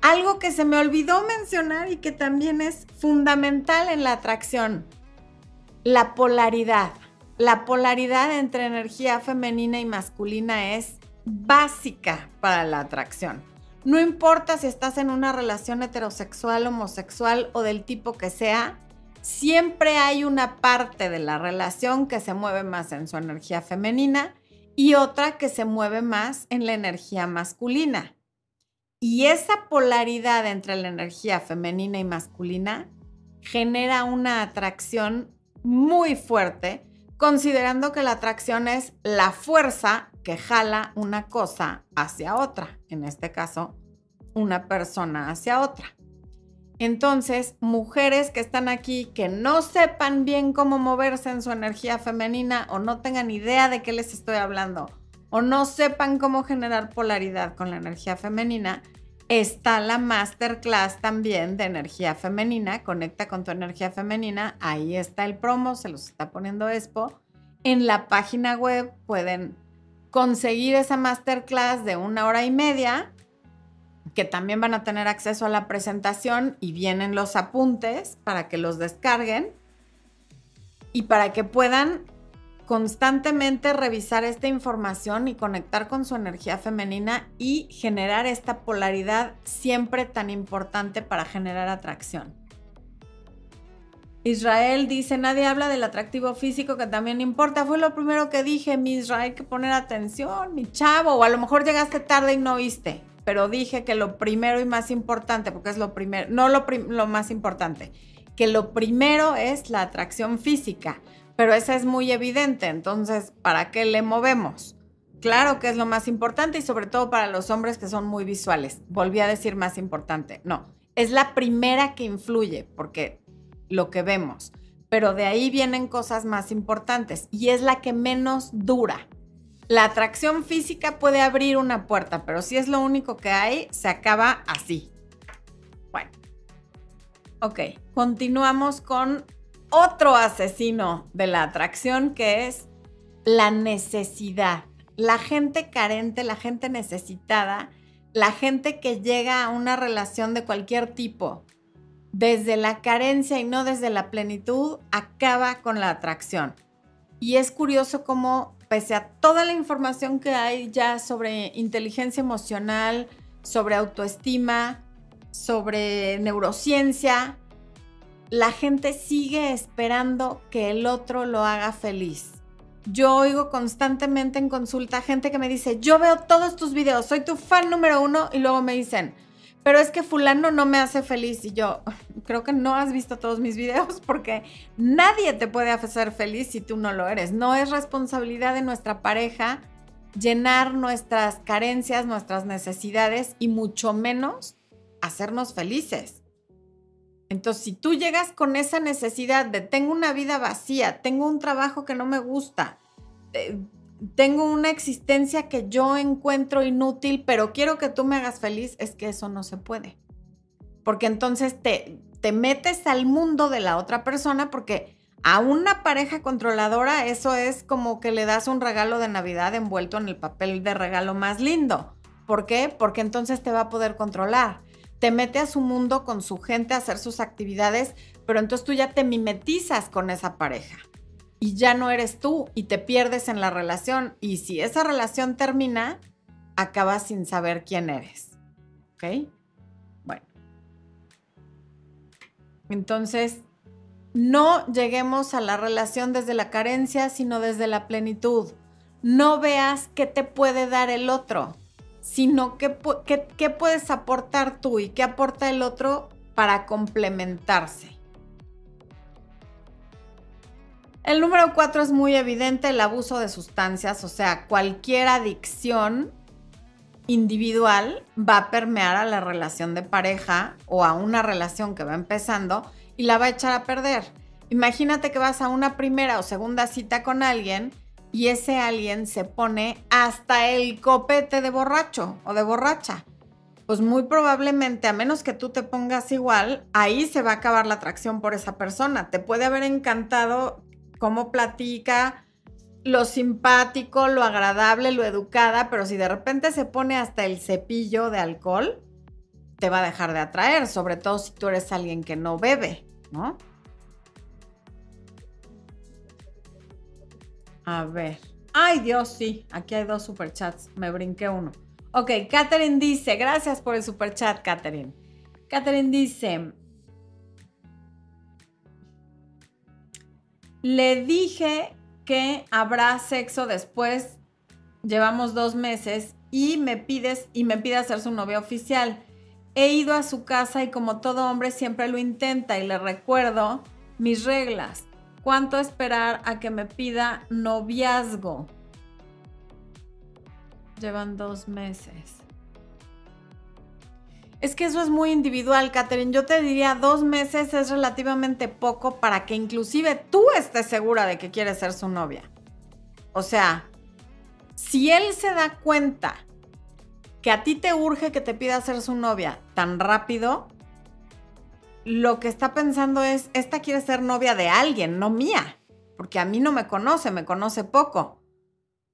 algo que se me olvidó mencionar y que también es fundamental en la atracción, la polaridad. La polaridad entre energía femenina y masculina es básica para la atracción. No importa si estás en una relación heterosexual, homosexual o del tipo que sea, siempre hay una parte de la relación que se mueve más en su energía femenina y otra que se mueve más en la energía masculina. Y esa polaridad entre la energía femenina y masculina genera una atracción muy fuerte, considerando que la atracción es la fuerza que jala una cosa hacia otra, en este caso, una persona hacia otra. Entonces, mujeres que están aquí que no sepan bien cómo moverse en su energía femenina o no tengan idea de qué les estoy hablando o no sepan cómo generar polaridad con la energía femenina, está la masterclass también de energía femenina. Conecta con tu energía femenina. Ahí está el promo, se los está poniendo Expo. En la página web pueden conseguir esa masterclass de una hora y media que también van a tener acceso a la presentación y vienen los apuntes para que los descarguen y para que puedan constantemente revisar esta información y conectar con su energía femenina y generar esta polaridad siempre tan importante para generar atracción. Israel dice, nadie habla del atractivo físico que también importa. Fue lo primero que dije, mi Israel, hay que poner atención, mi chavo. O a lo mejor llegaste tarde y no viste pero dije que lo primero y más importante, porque es lo primero, no lo, lo más importante, que lo primero es la atracción física, pero esa es muy evidente, entonces, ¿para qué le movemos? Claro que es lo más importante y sobre todo para los hombres que son muy visuales. Volví a decir más importante. No, es la primera que influye porque lo que vemos, pero de ahí vienen cosas más importantes y es la que menos dura. La atracción física puede abrir una puerta, pero si es lo único que hay, se acaba así. Bueno. Ok, continuamos con otro asesino de la atracción que es la necesidad. La gente carente, la gente necesitada, la gente que llega a una relación de cualquier tipo, desde la carencia y no desde la plenitud, acaba con la atracción. Y es curioso cómo pese a toda la información que hay ya sobre inteligencia emocional, sobre autoestima, sobre neurociencia, la gente sigue esperando que el otro lo haga feliz. Yo oigo constantemente en consulta gente que me dice, yo veo todos tus videos, soy tu fan número uno y luego me dicen, pero es que fulano no me hace feliz y yo creo que no has visto todos mis videos porque nadie te puede hacer feliz si tú no lo eres. No es responsabilidad de nuestra pareja llenar nuestras carencias, nuestras necesidades y mucho menos hacernos felices. Entonces, si tú llegas con esa necesidad de tengo una vida vacía, tengo un trabajo que no me gusta, eh, tengo una existencia que yo encuentro inútil, pero quiero que tú me hagas feliz, es que eso no se puede. Porque entonces te, te metes al mundo de la otra persona porque a una pareja controladora eso es como que le das un regalo de Navidad envuelto en el papel de regalo más lindo. ¿Por qué? Porque entonces te va a poder controlar te mete a su mundo con su gente a hacer sus actividades, pero entonces tú ya te mimetizas con esa pareja y ya no eres tú y te pierdes en la relación. Y si esa relación termina, acabas sin saber quién eres. ¿Ok? Bueno. Entonces, no lleguemos a la relación desde la carencia, sino desde la plenitud. No veas qué te puede dar el otro, sino qué, qué, puedes aportar tú y qué aporta el otro para complementarse. El número cuatro es muy evidente, el abuso de sustancias, o sea, cualquier adicción individual va a permear a la relación de pareja o a una relación que va empezando y la va a echar a perder. Imagínate que vas a una primera o segunda cita con alguien y ese alguien se pone hasta el copete de borracho o de borracha. Pues muy probablemente, a menos que tú te pongas igual, ahí se va a acabar la atracción por esa persona. Te puede haber encantado cómo platica, lo simpático, lo agradable, lo educada, pero si de repente se pone hasta el cepillo de alcohol, te va a dejar de atraer, sobre todo si tú eres alguien que no bebe, ¿no? A ver. Ay, Dios, sí. Aquí hay dos superchats. Me brinqué uno. Ok, Catherine dice, gracias por el superchat, Catherine. Catherine dice, le dije que habrá sexo después, llevamos dos meses y me pides y me pide hacer su novia oficial. He ido a su casa y como todo hombre siempre lo intenta y le recuerdo mis reglas. ¿Cuánto esperar a que me pida noviazgo? Llevan dos meses. Es que eso es muy individual, Catherine. Yo te diría dos meses es relativamente poco para que inclusive tú estés segura de que quieres ser su novia. O sea, si él se da cuenta que a ti te urge que te pida ser su novia tan rápido, lo que está pensando es, esta quiere ser novia de alguien, no mía, porque a mí no me conoce, me conoce poco.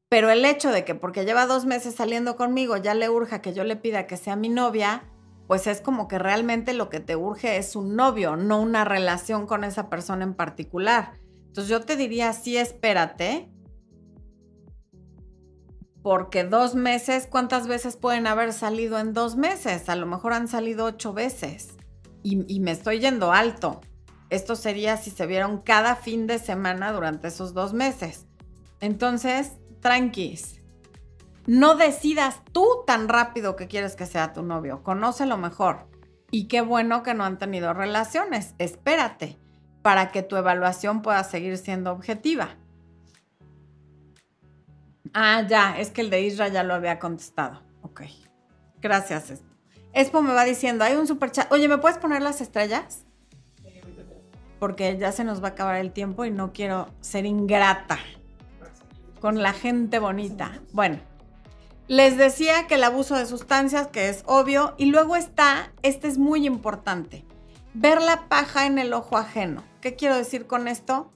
Pero el hecho de que porque lleva dos meses saliendo conmigo ya le urja que yo le pida que sea mi novia, pues es como que realmente lo que te urge es un novio, no una relación con esa persona en particular. Entonces yo te diría, sí, espérate, porque dos meses, ¿cuántas veces pueden haber salido en dos meses? A lo mejor han salido ocho veces y, me estoy yendo alto. Esto sería si se vieron cada fin de semana durante esos dos meses. Entonces, tranquis. No decidas tú tan rápido que quieres que sea tu novio. Conócelo mejor. Y qué bueno que no han tenido relaciones. Espérate para que tu evaluación pueda seguir siendo objetiva. Ah, ya, es que el de Isra ya lo había contestado. Ok. Gracias, Espo. Espo me va diciendo, hay un super chat. Oye, ¿me puedes poner las estrellas? Porque ya se nos va a acabar el tiempo y no quiero ser ingrata con la gente bonita. Bueno, les decía que el abuso de sustancias, que es obvio, y luego está, este es muy importante, ver la paja en el ojo ajeno. ¿Qué quiero decir con esto?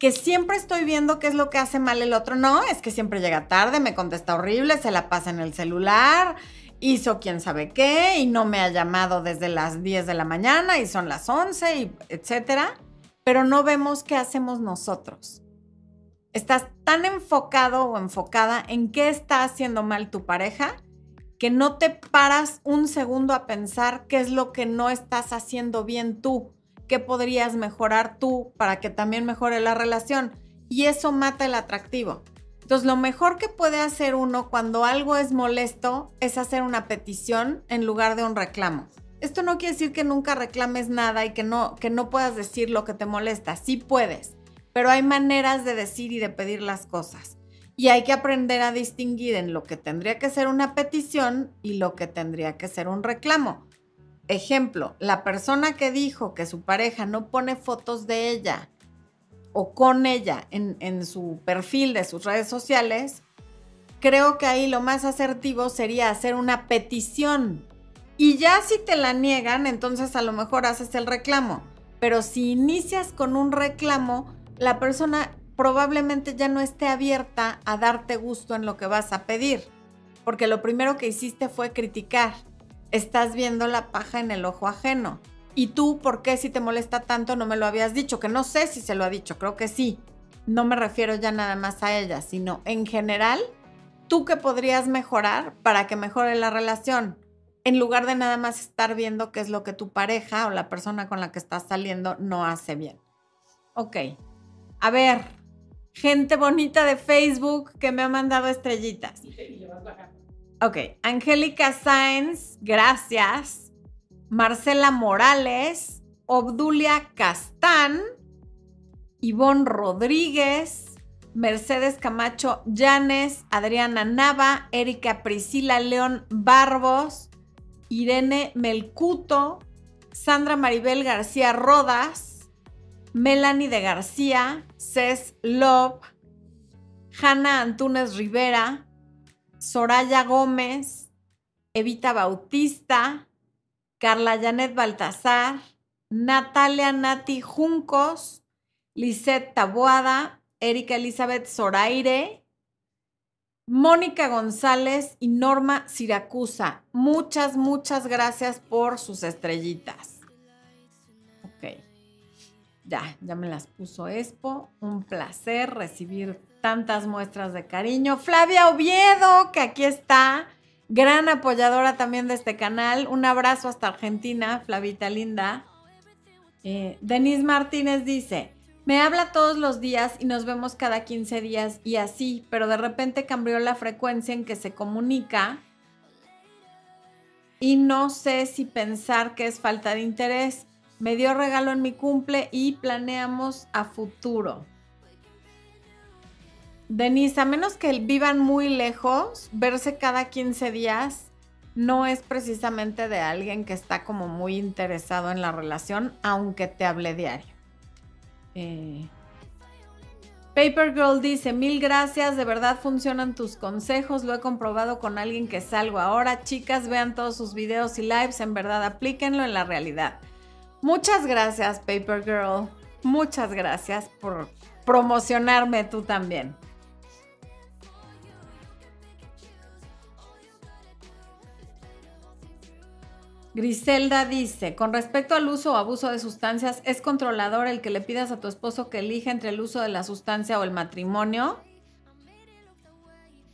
que siempre estoy viendo qué es lo que hace mal el otro. No, es que siempre llega tarde, me contesta horrible, se la pasa en el celular, hizo quién sabe qué y no me ha llamado desde las 10 de la mañana y son las 11 y etcétera, pero no vemos qué hacemos nosotros. Estás tan enfocado o enfocada en qué está haciendo mal tu pareja que no te paras un segundo a pensar qué es lo que no estás haciendo bien tú qué podrías mejorar tú para que también mejore la relación. Y eso mata el atractivo. Entonces, lo mejor que puede hacer uno cuando algo es molesto es hacer una petición en lugar de un reclamo. Esto no quiere decir que nunca reclames nada y que no, que no puedas decir lo que te molesta. Sí puedes, pero hay maneras de decir y de pedir las cosas. Y hay que aprender a distinguir en lo que tendría que ser una petición y lo que tendría que ser un reclamo. Ejemplo, la persona que dijo que su pareja no pone fotos de ella o con ella en, su perfil de sus redes sociales, creo que ahí lo más asertivo sería hacer una petición. Y ya si te la niegan, entonces a lo mejor haces el reclamo. Pero si inicias con un reclamo, la persona probablemente ya no esté abierta a darte gusto en lo que vas a pedir. Porque lo primero que hiciste fue criticar estás viendo la paja en el ojo ajeno. Y tú, ¿por qué si te molesta tanto no me lo habías dicho? Que no sé si se lo ha dicho, creo que sí. No me refiero ya nada más a ella, sino en general, tú qué podrías mejorar para que mejore la relación, en lugar de nada más estar viendo qué es lo que tu pareja o la persona con la que estás saliendo no hace bien. Ok, a ver, gente bonita de Facebook que me ha mandado estrellitas. Ok, Angélica Sáenz, gracias. Marcela Morales, Obdulia Castán, Ivonne Rodríguez, Mercedes Camacho Llanes, Adriana Nava, Erika Priscila León Barbos, Irene Melcuto, Sandra Maribel García Rodas, Melanie de García, Cés Love, Hanna Antunes Rivera, Soraya Gómez, Evita Bautista, Carla Janet Baltazar, Natalia Nati Juncos, Lisette Taboada, Erika Elizabeth Zoraire, Mónica González y Norma Siracusa. Muchas, muchas gracias por sus estrellitas. Ya, ya me las puso Expo. Un placer recibir tantas muestras de cariño. Flavia Oviedo, que aquí está, gran apoyadora también de este canal. Un abrazo hasta Argentina, Flavita linda. Eh, Denise Martínez dice, me habla todos los días y nos vemos cada 15 días y así, pero de repente cambió la frecuencia en que se comunica y no sé si pensar que es falta de interés. Me dio regalo en mi cumple y planeamos a futuro. Denise, a menos que vivan muy lejos, verse cada 15 días no es precisamente de alguien que está como muy interesado en la relación, aunque te hable diario. Eh, Paper Girl dice, mil gracias, de verdad funcionan tus consejos, lo he comprobado con alguien que salgo ahora. Chicas, vean todos sus videos y lives, en verdad aplíquenlo en la realidad. Muchas gracias, Paper Girl. Muchas gracias por promocionarme tú también. Griselda dice, con respecto al uso o abuso de sustancias, ¿es controlador el que le pidas a tu esposo que elija entre el uso de la sustancia o el matrimonio?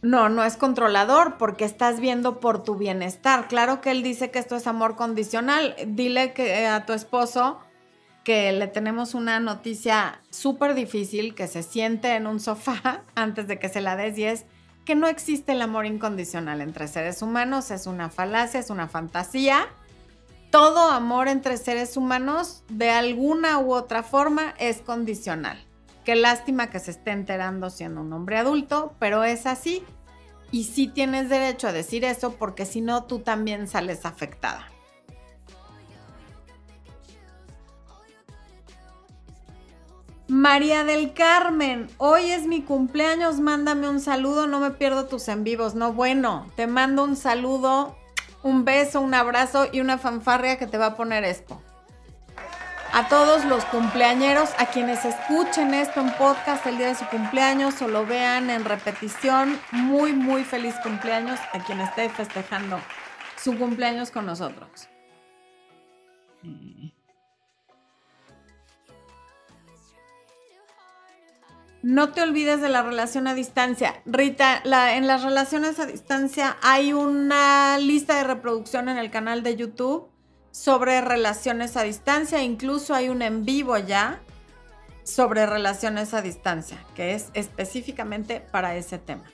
No, no es controlador porque estás viendo por tu bienestar. Claro que él dice que esto es amor condicional. Dile que eh, a tu esposo que le tenemos una noticia súper difícil, que se siente en un sofá (laughs) antes de que se la des y es que no existe el amor incondicional entre seres humanos, es una falacia, es una fantasía todo amor entre seres humanos de alguna u otra forma es condicional. Qué lástima que se esté enterando siendo un hombre adulto, pero es así. Y sí tienes derecho a decir eso porque si no tú también sales afectada. María del Carmen, hoy es mi cumpleaños, mándame un saludo, no me pierdo tus en vivos. No, bueno, te mando un saludo un beso, un abrazo y una fanfarria que te va a poner esto. A todos los cumpleañeros, a quienes escuchen esto en podcast el día de su cumpleaños o lo vean en repetición, muy, muy feliz cumpleaños a quien esté festejando su cumpleaños con nosotros. No te olvides de la relación a distancia. Rita, en las relaciones a distancia hay una lista de reproducción en el canal de YouTube sobre relaciones a distancia. Incluso hay un en vivo ya sobre relaciones a distancia, que es específicamente para ese tema.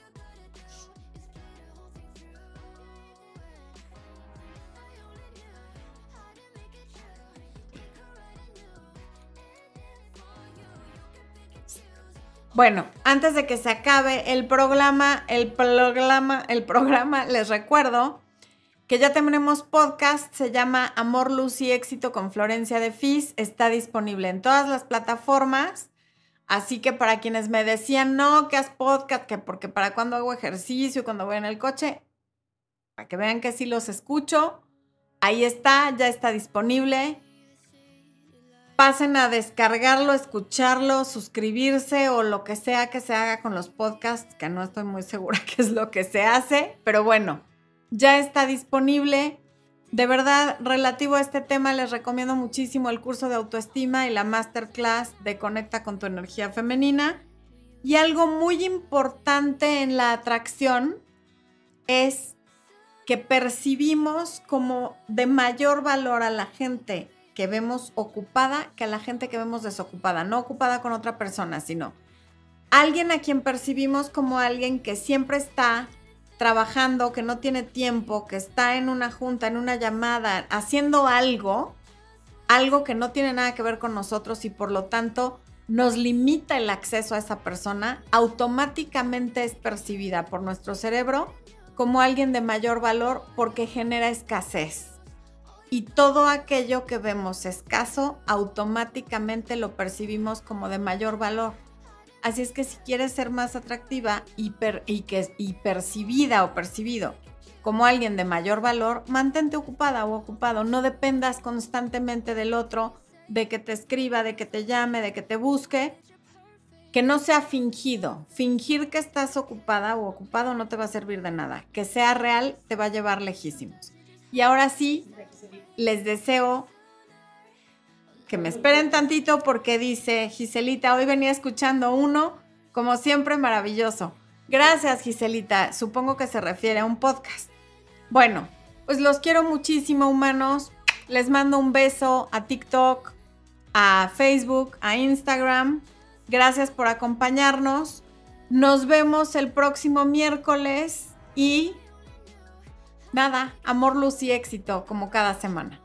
Bueno, antes de que se acabe el programa, el programa, el programa, les recuerdo que ya tenemos podcast, se llama Amor, Luz y Éxito con Florencia de Fis, está disponible en todas las plataformas. Así que para quienes me decían, no, que haz podcast, que porque para cuando hago ejercicio, cuando voy en el coche, para que vean que sí los escucho, ahí está, ya está disponible. Pasen a descargarlo, escucharlo, suscribirse o lo que sea que se haga con los podcasts, que no estoy muy segura (laughs) qué es lo que se hace, pero bueno, ya está disponible. De verdad, relativo a este tema, les recomiendo muchísimo el curso de autoestima y la masterclass de Conecta con tu energía femenina. Y algo muy importante en la atracción es que percibimos como de mayor valor a la gente que vemos ocupada que a la gente que vemos desocupada, no ocupada con otra persona, sino alguien a quien percibimos como alguien que siempre está trabajando, que no tiene tiempo, que está en una junta, en una llamada, haciendo algo, algo que no tiene nada que ver con nosotros y por lo tanto nos limita el acceso a esa persona, automáticamente es percibida por nuestro cerebro como alguien de mayor valor porque genera escasez. Y todo aquello que vemos escaso, automáticamente lo percibimos como de mayor valor. Así es que si quieres ser más atractiva y, que, y percibida o percibido como alguien de mayor valor, mantente ocupada o ocupado. No dependas constantemente del otro, de que te escriba, de que te llame, de que te busque. Que no sea fingido. Fingir que estás ocupada o ocupado no te va a servir de nada. Que sea real te va a llevar lejísimos. Y ahora sí, les deseo que me esperen tantito porque dice Giselita, hoy venía escuchando uno, como siempre, maravilloso. Gracias, Giselita. Supongo que se refiere a un podcast. Bueno, pues los quiero muchísimo, humanos. Les mando un beso a TikTok, a Facebook, a Instagram. Gracias por acompañarnos. Nos vemos el próximo miércoles y nada, amor, luz y éxito como cada semana.